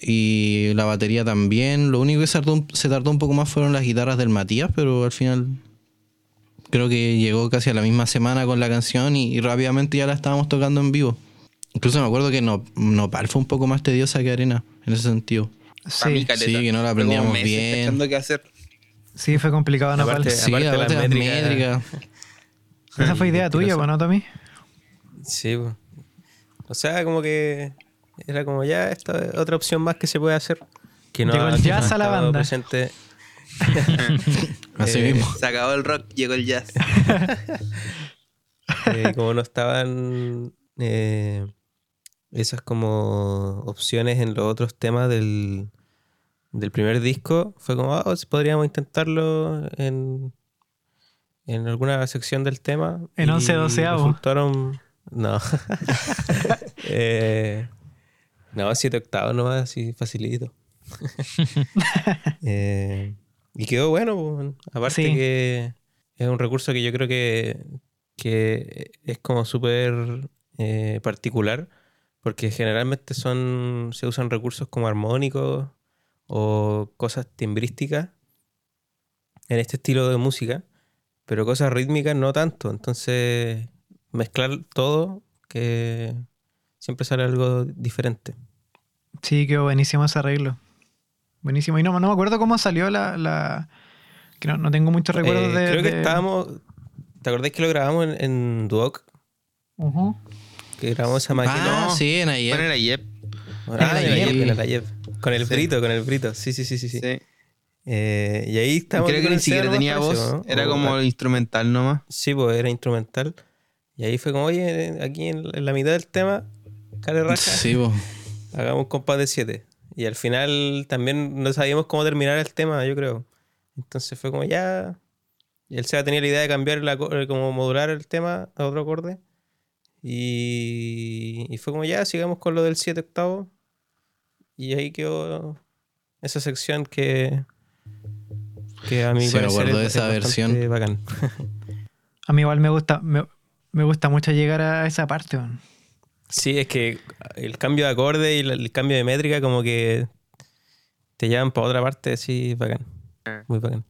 Y la batería también. Lo único que se tardó, se tardó un poco más fueron las guitarras del Matías, pero al final creo que llegó casi a la misma semana con la canción y, y rápidamente ya la estábamos tocando en vivo. Incluso me acuerdo que no, Nopal fue un poco más tediosa que Arena, en ese sentido. Sí, sí, que no la aprendíamos bien. qué hacer. sí, fue complicado. No, Aparte- Sí, aparte aparte las las métricas-. Esa fue idea tuya, ¿no, Tommy? Sí, po. o sea, como que era como ya esta es otra opción más que se puede hacer. Que no, Llegó el no jazz a la banda. presente. Así Eh, mismo. Se acabó el rock, llegó el jazz. Eh, como no estaban eh, esas como opciones en los otros temas del, del primer disco, fue como, ah, si podríamos intentarlo en, en alguna sección del tema. En y 11 doceavo. Resultaron... No. Eh, no, siete octavos nomás, así facilito. Eh, y quedó bueno, aparte Sí. que es un recurso que yo creo que, que es como súper eh, particular, porque generalmente son se usan recursos como armónicos o cosas timbrísticas en este estilo de música, pero cosas rítmicas no tanto. Entonces, mezclar todo, que siempre sale algo diferente. Sí, quedó buenísimo ese arreglo. Buenísimo. Y no, no me acuerdo cómo salió la. la... Que no, no tengo muchos recuerdos Eh, de. creo que estábamos. ¿Te acordás que lo grabamos en, en Duoc? Ujú. Que grabamos esa maqueta. Ah, no. sí, en ayer. Bueno, era Yep. Ah, en en el Ayep. Yep, en el Ayep. Con el Sí. brito, con el brito. Sí, sí, sí, sí. sí. Sí. Eh, y ahí estábamos. Creo que con ni siquiera tenía voz. ¿no? Era como instrumental nomás. Sí, pues era instrumental. Y ahí fue como, oye, aquí en, en la mitad del tema, care raja, Sí, po. hagamos un compás de 7. Y al final también no sabíamos cómo terminar el tema, yo creo. Entonces fue como ya. Y el Seba tenía la idea de cambiar la, co- como modular el tema a otro acorde. Y, y fue como ya, sigamos con lo del 7 octavo. Y ahí quedó esa sección que, que a mí Sí, me acuerdo de esa versión. Bacán. A mí igual me gusta, me, me gusta mucho llegar a esa parte. Sí, es que el cambio de acorde y el, cambio de métrica como que te llevan para otra parte, sí, bacán. Ah. Muy bacán.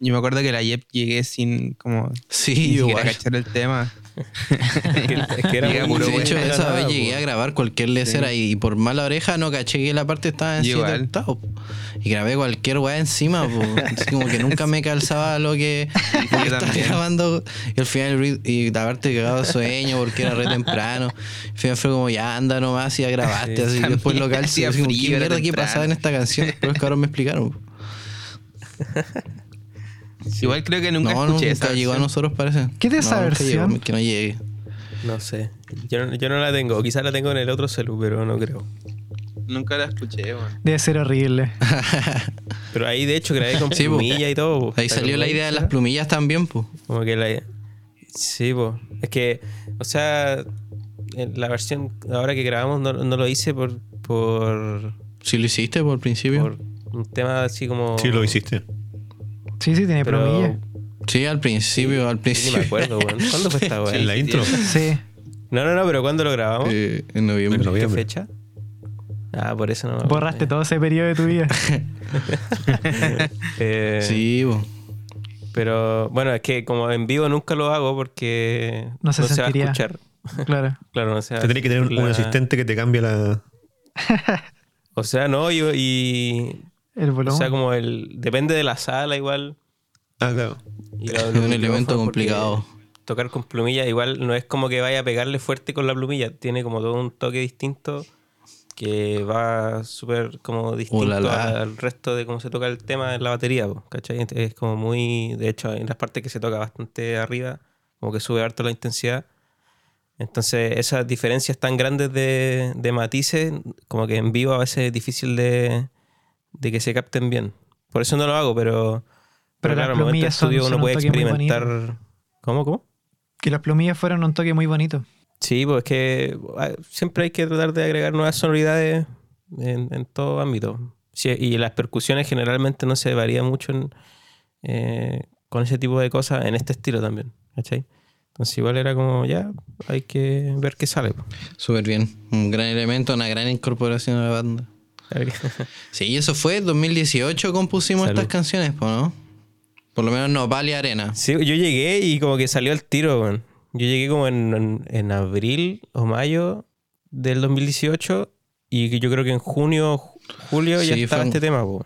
Yo me acuerdo que la YEP llegué sin como Sí, ni igual. cachar el tema. Es que, era muy- de hecho, esa nada, vez po. llegué a grabar cualquier lecera y, y por mala oreja no caché que la parte estaba en Yo 7 igual. octavos. Y grabé cualquier weá encima, como que nunca me calzaba lo que, estaba grabando. Y al final, y haberte cagado sueño porque era re temprano. Al final fue como, ya anda nomás y ya grabaste. Sí, así después lo calcé. ¿qué mierda qué pasaba en esta canción? Después me explicaron. po. Igual creo que nunca no, escuché nunca esa llegó a nosotros, parece. ¿Qué de No, esa llegó, versión? que no llegue. No sé. Yo no, yo no la tengo. Quizás la tengo en el otro celu, pero no creo. Nunca la escuché, weón. Debe ser horrible. Pero ahí de hecho grabé con Sí, po. plumilla y todo. po. Ahí ¿Te salió la idea de las plumillas también, pues. Como que la... Sí, pues. Es que, o sea, en la versión ahora que grabamos no, no lo hice por, por, Si lo hiciste por principio. por un tema así como... Sí, lo hiciste. Sí, sí, tiene Pero plumilla. Sí, al principio, al ni me principio. acuerdo, weón. ¿Cuándo fue esta weá? En la intro. Sí. No, no, no, pero ¿cuándo lo grabamos? Eh, en noviembre. En ¿Qué noviembre. fecha? Ah, por eso no me acuerdo. Borraste todo ese periodo de tu vida. Eh, Sí, po. Pero bueno, es que como en vivo nunca lo hago porque No se va a sentiría. escuchar. Claro. Claro, no se va Te tenés que tener un, la- un asistente que te cambie la. O sea, no, y, y- El o volumen. sea, como el depende de la sala igual. Ah, claro. Y lo- Es un elemento complicado. Tocar con plumilla igual no es como que vaya a pegarle fuerte con la plumilla, tiene como todo un toque distinto que va súper como distinto Ulala. al resto de cómo se toca el tema en la batería, ¿cachai? Es como muy, de hecho, en las partes que se toca bastante arriba, como que sube harto la intensidad. Entonces, esas diferencias tan grandes de, de matices, como que en vivo a veces es difícil de, de que se capten bien. Por eso no lo hago, pero, Pero claro, al momento de estudio son uno un puede experimentar. ¿Cómo, cómo? Que las plumillas fueron un toque muy bonito. Sí, pues es que ah, siempre hay que tratar de agregar nuevas sonoridades en, en todo ámbito. Sí, y las percusiones generalmente no se varían mucho en, eh, con ese tipo de cosas en este estilo también, ¿cachai? Entonces igual era como, ya, hay que ver qué sale. pues. Súper bien. Un gran elemento, una gran incorporación a la banda. Sí, y eso fue 2018 compusimos Salud. estas canciones, ¿no? Por lo menos Nopal y Arena. Sí, yo llegué y como que salió el tiro, weón. Yo llegué como en, en- en abril o mayo del 2018 y que yo creo que en junio, ju- julio ya estaba este tema, po.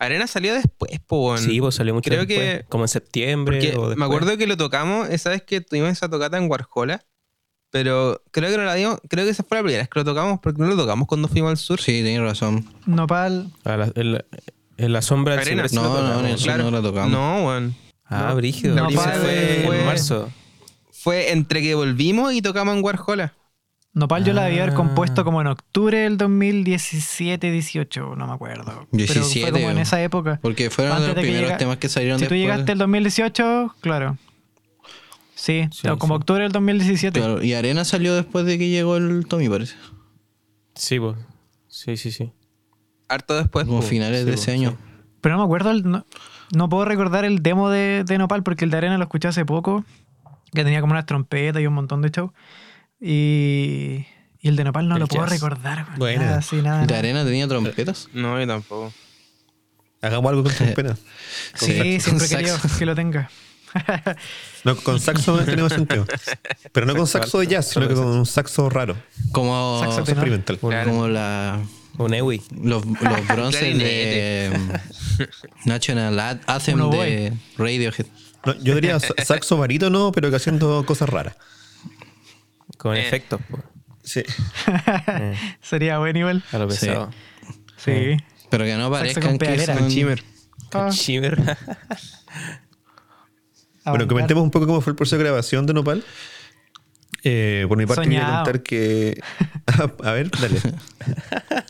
Arena salió después, po, weón. Sí, pues salió mucho Creo después, que- como en septiembre Porque o me acuerdo que lo tocamos esa vez que tuvimos esa tocata en Warhola. Pero creo que no la dimos. Creo que esa fue la primera vez que lo tocamos porque no lo tocamos cuando fuimos al sur. Sí, tienes razón. Nopal, A la- en, la, en la sombra del Arena. No, no, tocamos. en el sur no la tocamos. No, weón. Ah, No. brígido. No, pa- fue, fue- en marzo. Fue entre que volvimos y tocamos en Warhola. Nopal yo la debía haber Ah. compuesto como en octubre del 2017-18, no me acuerdo. Pero 17, fue como en esa época. Porque fueron Antes los de que primeros llega- temas que salieron Si tú después. llegaste el 2018, claro. Sí, Sí, como sí. octubre del 2017. Claro, y Arena salió después de que llegó el Tommy, parece. Sí, pues. Sí, sí, sí. Harto después. Como po. finales sí, de po, ese año. Pero no me acuerdo, el- no, no puedo recordar el demo de, de Nopal porque el de Arena lo escuché hace poco, que tenía como unas trompetas y un montón de show. Y, y el de Nopal no El lo puedo recordar. Buena. Nada, sí, nada, ¿De nada. Arena tenía trompetas? No, yo tampoco. Hagamos algo con trompeta. Sí, siempre he querido que lo tenga. No, con saxo tenemos sentido. Pero no con saxo de jazz, sino que con un saxo raro. Como, Saxo experimental. como la, Un EWI. los, los bronces de mm, National Anthem Uno de Radiohead. No, yo diría sa- saxo barítono, pero que haciendo cosas raras. Con Eh. efectos. Sí. Sería buen igual. A lo Sí. pesado. Sí. Pero que no con parezcan que son... Con Shimmer. Ah. Bueno, comentemos un poco cómo fue el proceso de grabación de Nopal. Eh, por mi parte, quería contar que. A ver, dale.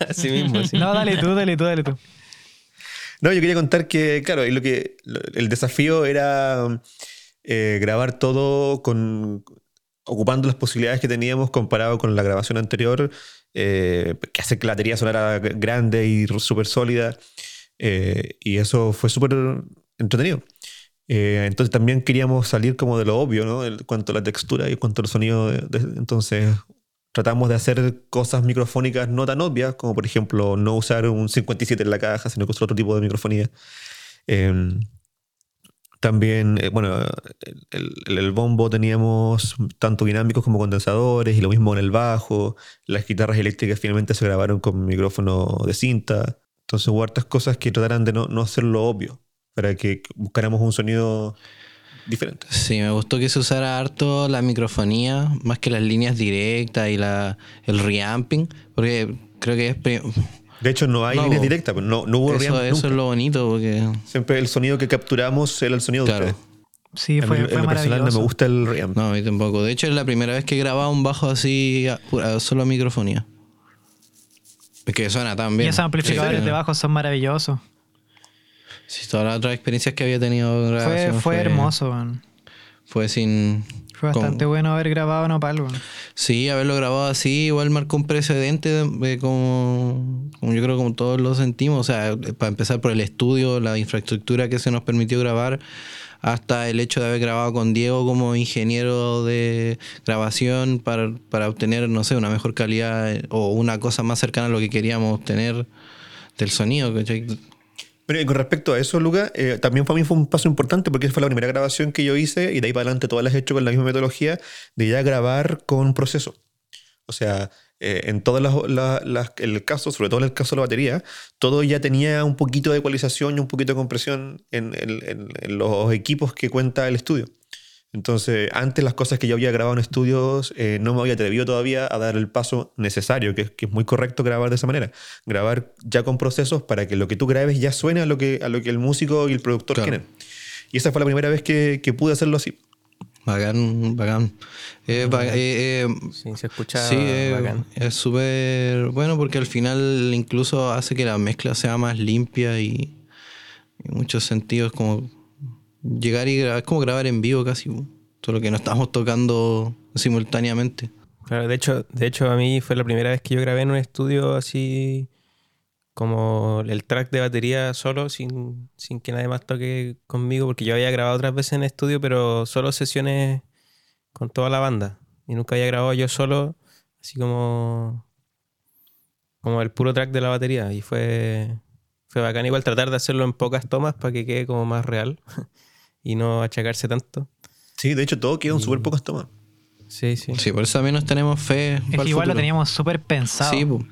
Así mismo. No, dale tú, dale tú, dale tú. No, yo quería contar que, claro, y lo que, el desafío era eh, grabar todo con, ocupando las posibilidades que teníamos comparado con la grabación anterior, eh, que hace que la batería sonara grande y súper sólida. eh, y eso fue súper entretenido. Eh, entonces también queríamos salir como de lo obvio, ¿no? En cuanto a la textura y cuanto al sonido. de- de- entonces tratamos de hacer cosas microfónicas no tan obvias, como por ejemplo no usar un 57 en la caja, sino que usar otro tipo de microfonía. Eh, también, eh, bueno, el, el- el bombo teníamos tanto dinámicos como condensadores y lo mismo en el bajo. Las guitarras eléctricas finalmente se grabaron con micrófono de cinta. Entonces hubo hartas cosas que trataran de no, no hacerlo obvio, para que buscáramos un sonido diferente. Sí, me gustó que se usara harto la microfonía, más que las líneas directas y la, el reamping, porque creo que es... De hecho, no hay No, líneas directas, pues, no, no hubo Eso, eso nunca. es lo bonito, porque... Siempre el sonido que capturamos era el sonido de Claro. ustedes. Sí, A fue, mí, fue en lo personal no me maravilloso. gusta el reamp. No, a mí tampoco. De hecho, es la primera vez que he grabado un bajo así, a, a solo a microfonía. Es que suena tan Y bien. esos amplificadores Sí, de bajo son maravillosos. Sí, todas las otras experiencias que había tenido en Fue, fue hermoso, man. Fue sin... Fue con- bastante bueno haber grabado en Opal, man. Sí, haberlo grabado así igual marcó un precedente de- como, como yo creo como todos lo sentimos. O sea, para empezar por el estudio, la infraestructura que se nos permitió grabar, hasta el hecho de haber grabado con Diego como ingeniero de grabación para, para obtener, no sé, una mejor calidad eh, o una cosa más cercana a lo que queríamos obtener del sonido. ¿cachai? Pero y con respecto a eso, Luca, eh, también para mí fue un paso importante porque fue la primera grabación que yo hice y de ahí para adelante todas las he hecho con la misma metodología de ya grabar con proceso. O sea, eh, en las- el caso, sobre todo en el caso de la batería, todo ya tenía un poquito de ecualización y un poquito de compresión en los equipos que cuenta el estudio. Entonces, antes las cosas que yo había grabado en estudios, eh, no me había atrevido todavía a dar el paso necesario, que, es- que es muy correcto grabar de esa manera. Grabar ya con procesos para que lo que tú grabes ya suene a lo que, a lo que el músico y el productor Claro. quieren. Y esa fue la primera vez que, que pude hacerlo así. Bacán, bacán. Eh, ba- eh, eh, Sí, se escucha Sí, eh, bacán. es súper bueno porque al final incluso hace que la mezcla sea más limpia y en muchos sentidos como llegar y grabar, es como grabar en vivo casi, solo que no estamos tocando simultáneamente. Claro, de hecho, de hecho a mí fue la primera vez que yo grabé en un estudio así como el track de batería solo, sin, sin que nadie más toque conmigo, porque yo había grabado otras veces en estudio, pero solo sesiones con toda la banda. Y nunca había grabado yo solo, así como, como el puro track de la batería. Y fue, fue bacán igual tratar de hacerlo en pocas tomas para que quede como más real y no achacarse tanto. Sí, de hecho, todo quedó en súper pocas tomas. Sí, sí. Sí, por eso también nos tenemos fe. Es para el que igual lo teníamos súper pensado. Sí, po.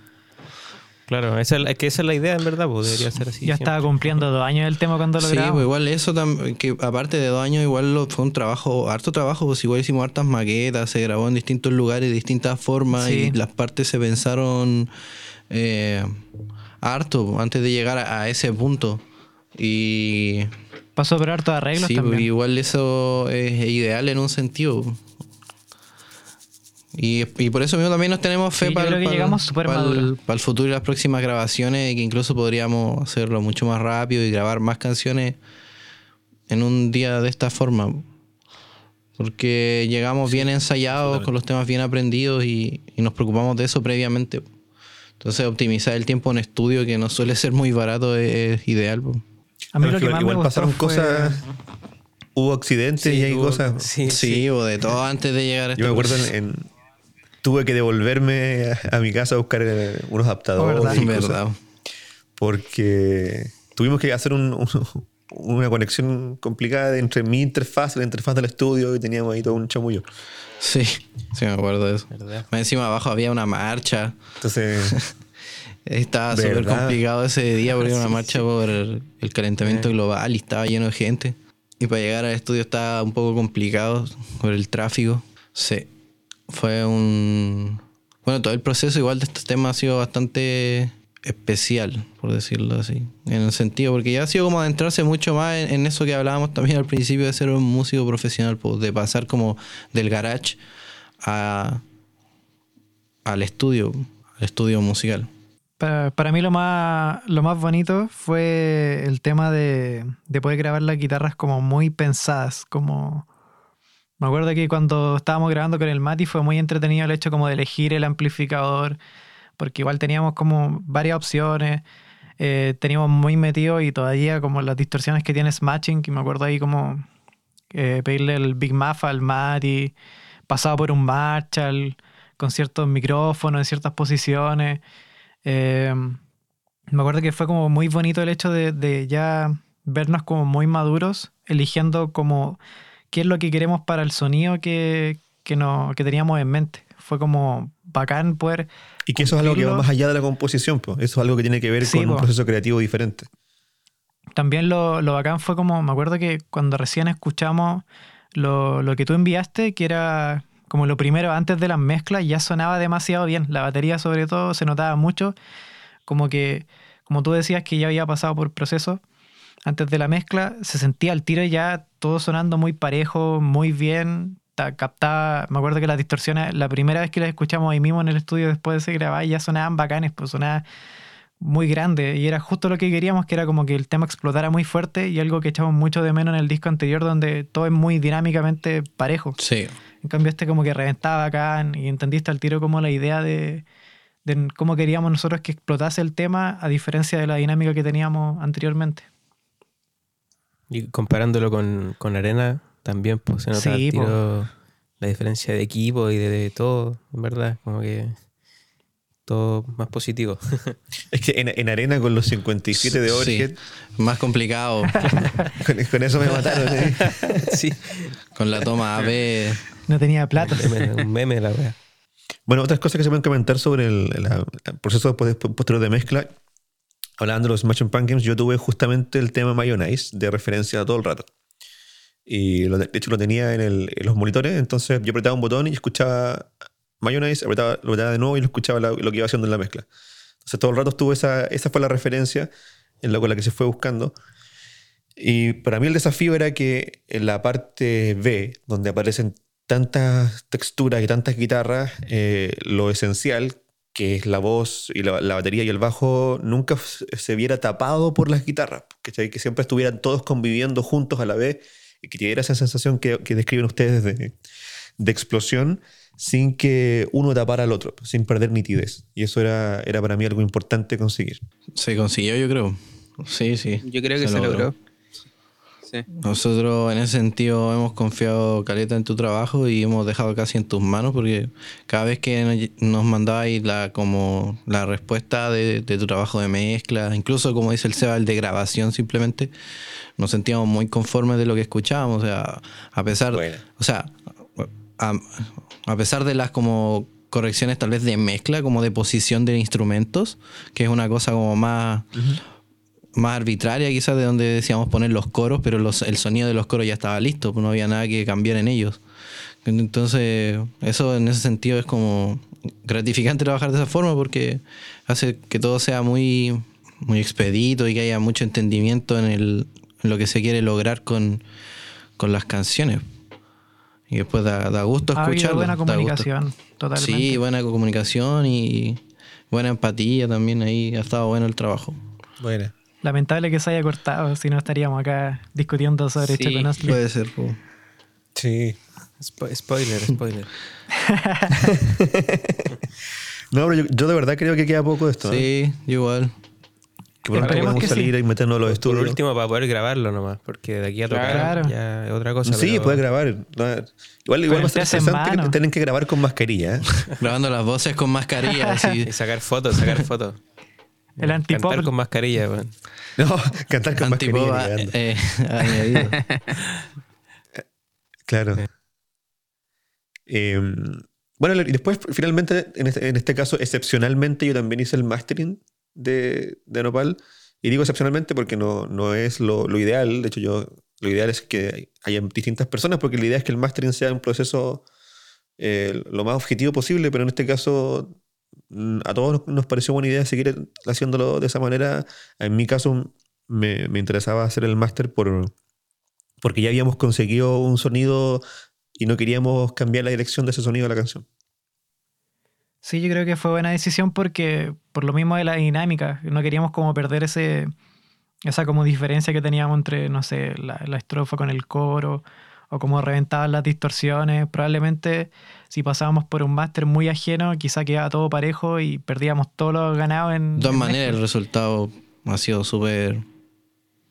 Claro, esa es, la- es que esa es la idea en verdad, pues debería ser así. ya estaba cumpliendo dos años el tema cuando lo Sí, pues igual eso también, que aparte de dos años, igual lo- fue un trabajo, harto trabajo, pues igual hicimos hartas maquetas, se grabó en distintos lugares, de distintas formas, Sí. y las partes se pensaron eh, harto antes de llegar a, a ese punto. Y Pasó por hartos arreglos sí, también. igual eso es ideal en un sentido. Y, y por eso mismo también nos tenemos fe Sí, para, para- para el, para el futuro y las próximas grabaciones, que incluso podríamos hacerlo mucho más rápido y grabar más canciones en un día de esta forma. Porque llegamos bien ensayados, con los temas bien aprendidos y, y nos preocupamos de eso previamente. Entonces optimizar el tiempo en estudio, que no suele ser muy barato, es, es ideal. po. A mí Pero lo que igual más me gustó pasaron fue- cosas, hubo accidentes y hay hubo- cosas. Sí, Sí, sí. o de todo antes de llegar a este Yo me acuerdo en, en- tuve que devolverme a, a mi casa a buscar eh, unos adaptadores. Oh, ¿verdad? y En cosas, verdad. porque tuvimos que hacer un- un- una conexión complicada entre mi interfaz y la interfaz del estudio y teníamos ahí todo un chamullo. Sí, sí me acuerdo de eso. ¿Verdad? Encima abajo había una marcha. Entonces, Estaba súper complicado ese día porque era una marcha por el, calentamiento global y estaba lleno de gente. Y para llegar al estudio estaba un poco complicado por el tráfico. Sí, fue un... Bueno, todo el proceso igual de estos temas ha sido bastante especial, por decirlo así. En el sentido, porque ya ha sido como adentrarse mucho más en, en eso que hablábamos también al principio de ser un músico profesional, pues, de pasar como del garage a, al estudio, al estudio musical. Para, mí lo más, lo más bonito fue el tema de, de poder grabar las guitarras como muy pensadas, como Me acuerdo que cuando estábamos grabando con el Mati fue muy entretenido el hecho como de elegir el amplificador, porque igual teníamos como varias opciones, eh, teníamos muy metido y todavía como las distorsiones que tiene Smashing, que me acuerdo ahí como eh, pedirle el Big Muff al Mati, pasado por un Marshall, con ciertos micrófonos en ciertas posiciones. Eh, me acuerdo que fue como muy bonito el hecho de, de ya vernos como muy maduros, eligiendo como qué es lo que queremos para el sonido que, que, no, que teníamos en mente. Fue como bacán poder... Y que eso es algo que va más allá de la composición, pues. Eso es algo que tiene que ver Sí, con un proceso creativo diferente. También lo, lo bacán fue como, me acuerdo que cuando recién escuchamos lo, lo que tú enviaste, que era como lo primero antes de las mezclas, ya sonaba demasiado bien. La batería sobre todo se notaba mucho, como que, como tú decías que ya había pasado por proceso antes de la mezcla, se sentía al tiro ya todo sonando muy parejo, muy bien. ta- Captaba, me acuerdo que las distorsiones, la primera vez que las escuchamos ahí mismo en el estudio después de ser grabada, ya sonaban bacanes, pues sonaba muy grande y era justo lo que queríamos, que era como que el tema explotara muy fuerte y algo que echamos mucho de menos en el disco anterior donde todo es muy dinámicamente parejo. Sí. En cambio este como que reventaba acá y entendiste al tiro como la idea de, de cómo queríamos nosotros que explotase el tema a diferencia de la dinámica que teníamos anteriormente. Y comparándolo con, con Arena, también pues, se nota Sí, al tiro la diferencia de equipo y de, de todo, en verdad, como que todo más positivo. Es que en, en arena con los 57 de Sí. Overhead, Más complicado. con, con eso me mataron. ¿eh? sí, con la toma AB. No tenía plata. un meme, un meme la wea. Bueno, otras cosas que se pueden comentar sobre el, la- el proceso después- posterior de mezcla. Hablando de los Smashing Pumpkins, yo tuve justamente el tema Mayonnaise de referencia todo el rato. Y lo- de hecho lo tenía en, el- en los monitores, entonces yo apretaba un botón y escuchaba Mayonnaise, apretaba, lo apretaba de nuevo y lo escuchaba la- lo que iba haciendo en la mezcla. Entonces todo el rato estuvo esa, esa fue la referencia en con la que se fue buscando. Y para mí el desafío era que en la parte B, donde aparecen tantas texturas y tantas guitarras, eh, lo esencial, que es la voz y la, la batería y el bajo, nunca se viera tapado por las guitarras. ¿cachai? Que siempre estuvieran todos conviviendo juntos a la vez y que tuviera esa sensación que, que describen ustedes de, de explosión sin que uno tapara al otro, sin perder nitidez. Y eso era, era para mí algo importante conseguir. Se consiguió, yo creo. Sí, sí. Yo creo que Se se, logró. logró. Sí. Nosotros en ese sentido hemos confiado caleta en tu trabajo y hemos dejado casi en tus manos porque cada vez que nos- mandabais la como la respuesta de, de tu trabajo de mezcla, incluso como dice el Seba, el de grabación simplemente, nos sentíamos muy conformes de lo que escuchábamos. O sea, a pesar, Buena. o sea, a, a pesar de las como correcciones tal vez de mezcla, como de posición de instrumentos, que es una cosa como más más arbitraria quizás de donde decíamos poner los coros, pero los, el sonido de los coros ya estaba listo, pues no había nada que cambiar en ellos. Entonces, eso en ese sentido es como gratificante trabajar de esa forma porque hace que todo sea muy, muy expedito y que haya mucho entendimiento en, el, en lo que se quiere lograr con, con las canciones. Y después da, da gusto Ha escucharlo. buena comunicación, totalmente. Sí, buena comunicación y buena empatía también ahí. Ha estado bueno el trabajo. Bueno. Lamentable que se haya cortado, si no estaríamos acá discutiendo sobre Sí, Chuck Nosley. Puede ser. po. Sí. Spo- spoiler, spoiler. No, pero yo, yo de verdad creo que queda poco de esto. ¿eh? Sí, igual. Que pronto Esperemos podemos que salir sí. y meternos a los Por estudios. último, para poder grabarlo nomás, porque de aquí a tocar Claro. ya es otra cosa. Sí, pero- puedes grabar. Igual, igual va a ser interesante que tienen que grabar con mascarilla. ¿eh? Grabando las voces con mascarilla. así. Y sacar fotos, sacar fotos. El antipop. Cantar con mascarilla, weón. No, cantar con Antipop mascarilla. ni cagando. eh, añadido. Claro. Eh, bueno, y después, finalmente, en este, en este caso, excepcionalmente, yo también hice el mastering de, de Nopal. Y digo excepcionalmente porque no, no es lo, lo ideal. De hecho, yo lo ideal es que haya distintas personas, porque la idea es que el mastering sea un proceso eh, lo más objetivo posible, pero en este caso mm, a todos nos- pareció buena idea seguir haciéndolo de esa manera. En mi caso me, me interesaba hacer el máster por, porque ya habíamos conseguido un sonido y no queríamos cambiar la dirección de ese sonido de la canción. Sí, yo creo que fue buena decisión porque por lo mismo de la dinámica, no queríamos como perder ese esa como diferencia que teníamos entre, no sé, la, la estrofa con el coro o cómo reventaban las distorsiones. Probablemente si pasábamos por un máster muy ajeno, quizá quedaba todo parejo y perdíamos todo lo ganado en... De todas maneras, el resultado ha sido súper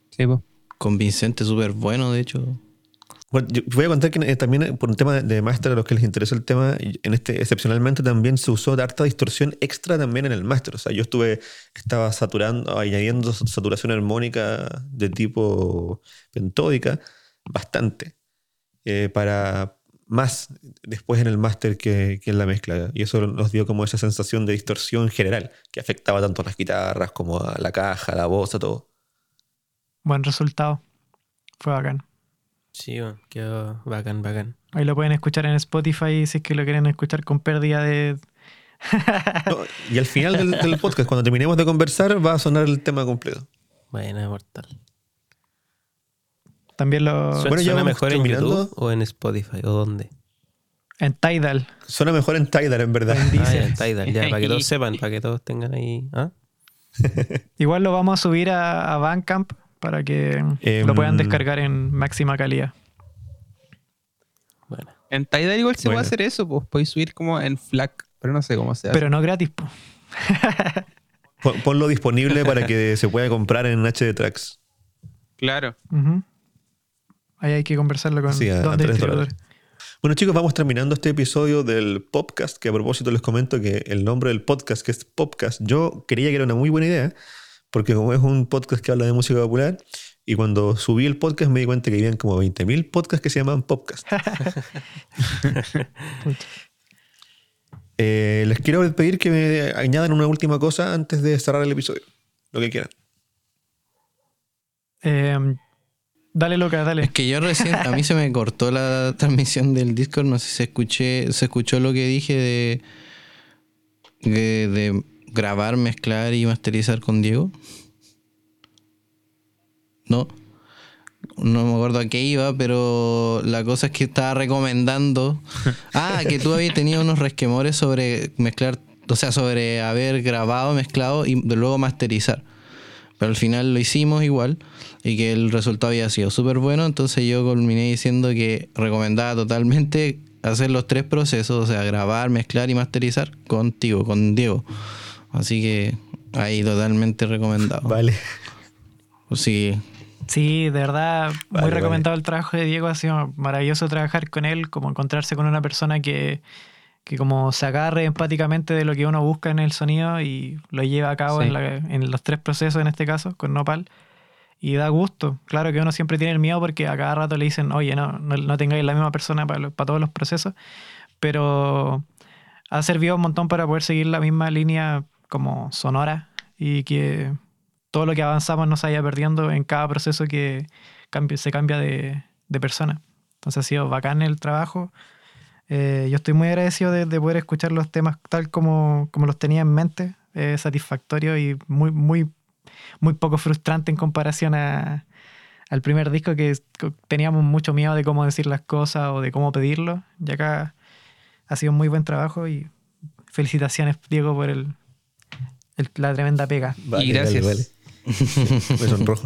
Sí, convincente, súper bueno, de hecho. Voy a contar que eh, también eh, por un tema de- de máster, a los que les interesa el tema, este excepcionalmente también se usó de harta distorsión extra también en el máster. O sea, yo estuve, estaba saturando, añadiendo saturación armónica de tipo pentódica bastante. eh, para más después en el máster que, que en la mezcla. Y eso nos dio como esa sensación de distorsión general, que afectaba tanto a las guitarras como a la caja, a la voz, a todo. Buen resultado. Fue bacán. Sí, bueno, quedó bacán, bacán. Ahí lo pueden escuchar en Spotify si es que lo quieren escuchar con pérdida de... No, y al final del, del podcast, cuando terminemos de conversar, va a sonar el tema completo. Buena, mortal. También lo... ¿Suena, Bueno, ya suena mejor en. YouTube o en Spotify? ¿O dónde? En Tidal. Suena mejor en Tidal, en verdad. En Ah, en Tidal, ya, para que todos sepan, para que todos tengan ahí. ¿Ah? Igual lo vamos a subir a, a Bandcamp para que Em, lo puedan descargar en máxima calidad. Bueno. En Tidal igual se Bueno. puede hacer eso, pues podéis subir como en FLAC, pero no sé cómo se hace. Pero no gratis. Pon- Ponlo disponible para que se pueda comprar en HD Tracks. Claro. Ahí hay que conversarlo con Sí, a-. Bueno chicos, vamos terminando este episodio del podcast, que a propósito les comento que el nombre del podcast, que es Podcast, yo creía que era una muy buena idea, porque como es un podcast que habla de música popular, y cuando subí el podcast me di cuenta que habían como 20.000 podcasts que se llamaban podcast. Eh, les quiero pedir que me añadan una última cosa antes de cerrar el episodio, lo que quieran. Eh, dale, loca, dale. Es que yo recién, a mí se me cortó la transmisión del Discord, no sé si se escuché, se escuchó lo que dije de, de, de grabar, mezclar y masterizar con Diego. No, no me acuerdo a qué iba, pero la cosa es que estaba recomendando. Ah, que tú habías tenido unos resquemores sobre mezclar, o sea, sobre haber grabado, mezclado y luego masterizar. Pero al final lo hicimos igual y que el resultado había sido súper bueno. Entonces yo culminé diciendo que recomendaba totalmente hacer los tres procesos, o sea, grabar, mezclar y masterizar contigo, con Diego. Así que ahí totalmente recomendado. Vale. Sí, Sí, de verdad, muy Vale, recomendado el trabajo de Diego. Ha sido maravilloso trabajar con él, como encontrarse con una persona que, que como se agarre empáticamente de lo que uno busca en el sonido y lo lleva a cabo Sí. en, la- en los tres procesos, en este caso, con Nopal. Y da gusto. Claro que uno siempre tiene el miedo porque a cada rato le dicen, oye, no, no, no tengáis la misma persona para, lo- para todos los procesos. Pero ha servido un montón para poder seguir la misma línea como sonora y que todo lo que avanzamos no se vaya perdiendo en cada proceso que cambie- se cambia de, de persona. Entonces ha sido bacán el trabajo. Eh, yo estoy muy agradecido de, de poder escuchar los temas tal como, como los tenía en mente. Es satisfactorio y muy, muy, muy poco frustrante en comparación a, al primer disco que teníamos mucho miedo de cómo decir las cosas o de cómo pedirlo. Y acá ha sido un muy buen trabajo y felicitaciones, Diego, por el, el- la tremenda pega. Vale, y gracias. vale, vale. Me sonrojo.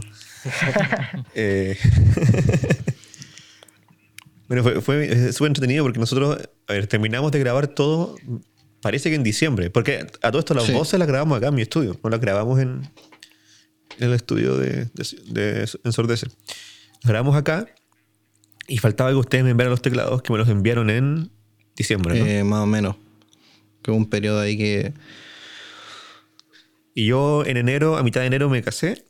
Eh, bueno, fue, fue eh, súper entretenido porque nosotros a ver, terminamos de grabar todo, parece que en diciembre, porque a todo esto las Sí. voces las grabamos acá en mi estudio, no las grabamos en, en el estudio de, de, de Ensordece. Las grabamos acá y faltaba que ustedes me enviaran los teclados que me los enviaron en diciembre. ¿no? eh, más o menos. Que hubo un periodo ahí que... Y yo en enero, a mitad de enero me casé,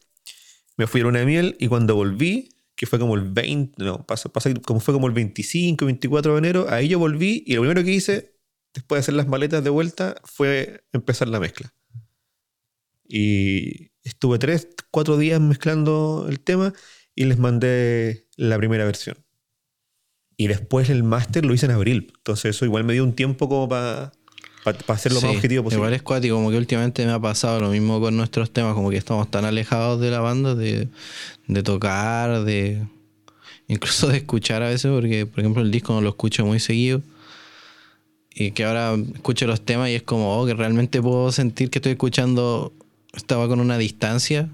me fui a luna de miel y cuando volví, que fue como el 20, no, pasa, pasa como fue como el 25, 24 de enero, ahí yo volví y lo primero que hice, después de hacer las maletas de vuelta, fue empezar la mezcla. Y estuve tres, cuatro días mezclando el tema y les mandé la primera versión. Y después el máster lo hice en abril. Entonces eso igual me dio un tiempo como para hacer lo más objetivo posible. Igual es cuático, como que últimamente me ha pasado lo mismo con nuestros temas, como que estamos tan alejados de la banda, de, de tocar, de incluso de escuchar a veces, porque por ejemplo el disco no lo escucho muy seguido. Y que ahora escucho los temas y es como, oh, que realmente puedo sentir que estoy escuchando, estaba con una distancia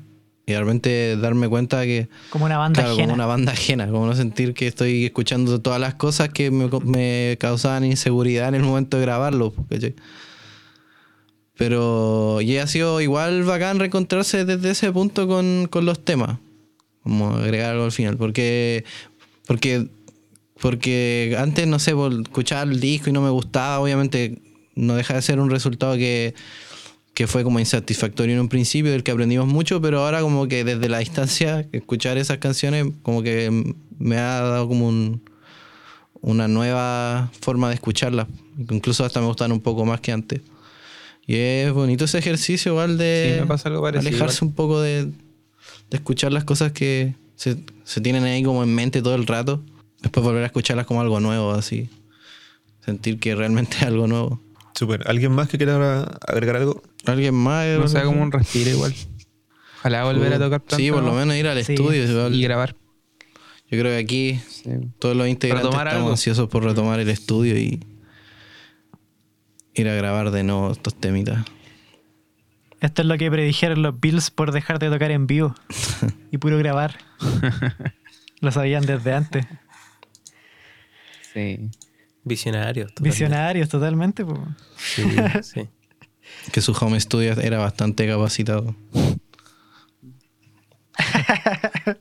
y de repente darme cuenta que, Como una banda claro, ajena. como una banda ajena, como no sentir que estoy escuchando todas las cosas que me, me causaban inseguridad en el momento de grabarlo. ¿cachai? Pero y ha sido igual bacán reencontrarse desde ese punto con, con los temas. Como agregar algo al final. Porque, porque, porque antes, no sé, por escuchar el disco y no me gustaba, obviamente no deja de ser un resultado que, que fue como insatisfactorio en un principio, del que aprendimos mucho, pero ahora como que desde la distancia, escuchar esas canciones como que me ha dado como un, una nueva forma de escucharlas. Incluso hasta me gustan un poco más que antes. Y es bonito ese ejercicio igual de Sí, me pasa algo parecido. alejarse un poco de, de escuchar las cosas que se, se tienen ahí como en mente todo el rato. Después volver a escucharlas como algo nuevo, así. Sentir que realmente es algo nuevo. Súper. ¿Alguien más que quiera agregar algo? Alguien más. No sea como un respiro igual. Ojalá volver a tocar pronto. Sí, por lo ¿no? menos ir al Sí. estudio. Y grabar. Yo creo que aquí Sí. todos los integrantes Retomar estamos algo. ansiosos por retomar el estudio y ir a grabar de nuevo estos temitas. Esto es lo que predijeron los Bills por dejar de tocar en vivo y puro grabar. Lo sabían desde antes. Sí. Visionarios. totalmente. Visionarios totalmente. po. Sí, sí. Que su home studio era bastante capacitado.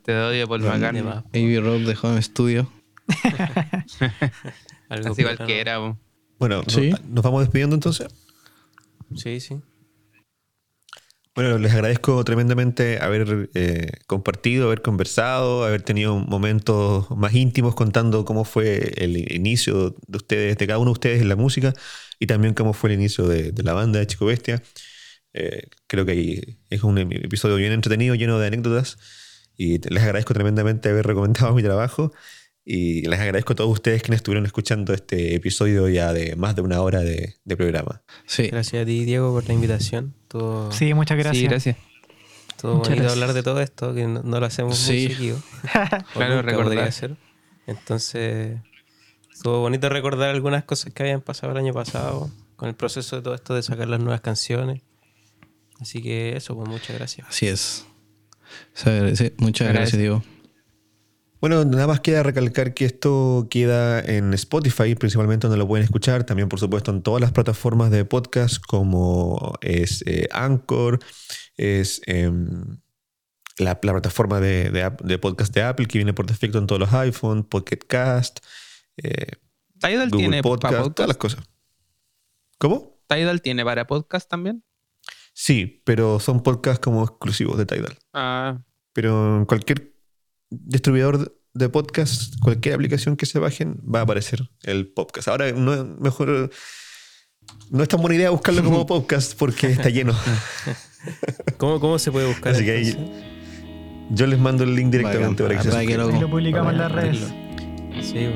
Te odio por McCartney. más. Abbey Road de home studio. Algo Así igual piola, que ¿no? era. po. Bueno, Sí. nos vamos despidiendo entonces. Sí, sí. Bueno, les agradezco tremendamente haber eh, compartido, haber conversado, haber tenido momentos más íntimos contando cómo fue el inicio de ustedes, de cada uno de ustedes en la música y también cómo fue el inicio de, de la banda de Chico Bestia. Eh, creo que es un episodio bien entretenido, lleno de anécdotas y les agradezco tremendamente haber recomendado mi trabajo y les agradezco a todos ustedes que estuvieron escuchando este episodio ya de más de una hora de, de programa. Sí. Gracias a ti, Diego, por la invitación. Todo, Sí, muchas gracias. Sí, gracias. todo Muchas bonito gracias. hablar de todo esto, que no, no lo hacemos Sí. muy seguido. Claro, recordar. ser. Entonces, estuvo bonito recordar algunas cosas que habían pasado el año pasado, con el proceso de todo esto de sacar las nuevas canciones. Así que eso, pues muchas gracias. Así es. Muchas gracias, Diego. Bueno, nada más queda recalcar que esto queda en Spotify, principalmente donde lo pueden escuchar, también por supuesto en todas las plataformas de podcast como es eh, Anchor, es em, la, la plataforma de, de app- de podcast de Apple que viene por defecto en todos los iPhone, Pocket Cast, eh, Tidal Google tiene Podcast, para todas las cosas. ¿Cómo? Tidal tiene para podcast también. Sí, pero son podcasts como exclusivos de Tidal. Ah, Pero en cualquier distribuidor de podcast, cualquier aplicación que se bajen, va a aparecer el podcast. Ahora, no es mejor. No es tan buena idea buscarlo como podcast porque está lleno. ¿Cómo, cómo se puede buscar? Así que ahí- entonces? Yo les mando el link directamente Bacán, para que se para que suscriban. Y lo publicamos en las redes. Sí,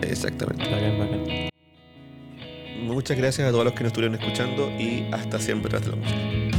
Exactamente. bacán, bacán. Muchas gracias a todos los que nos estuvieron escuchando y hasta siempre tras la música.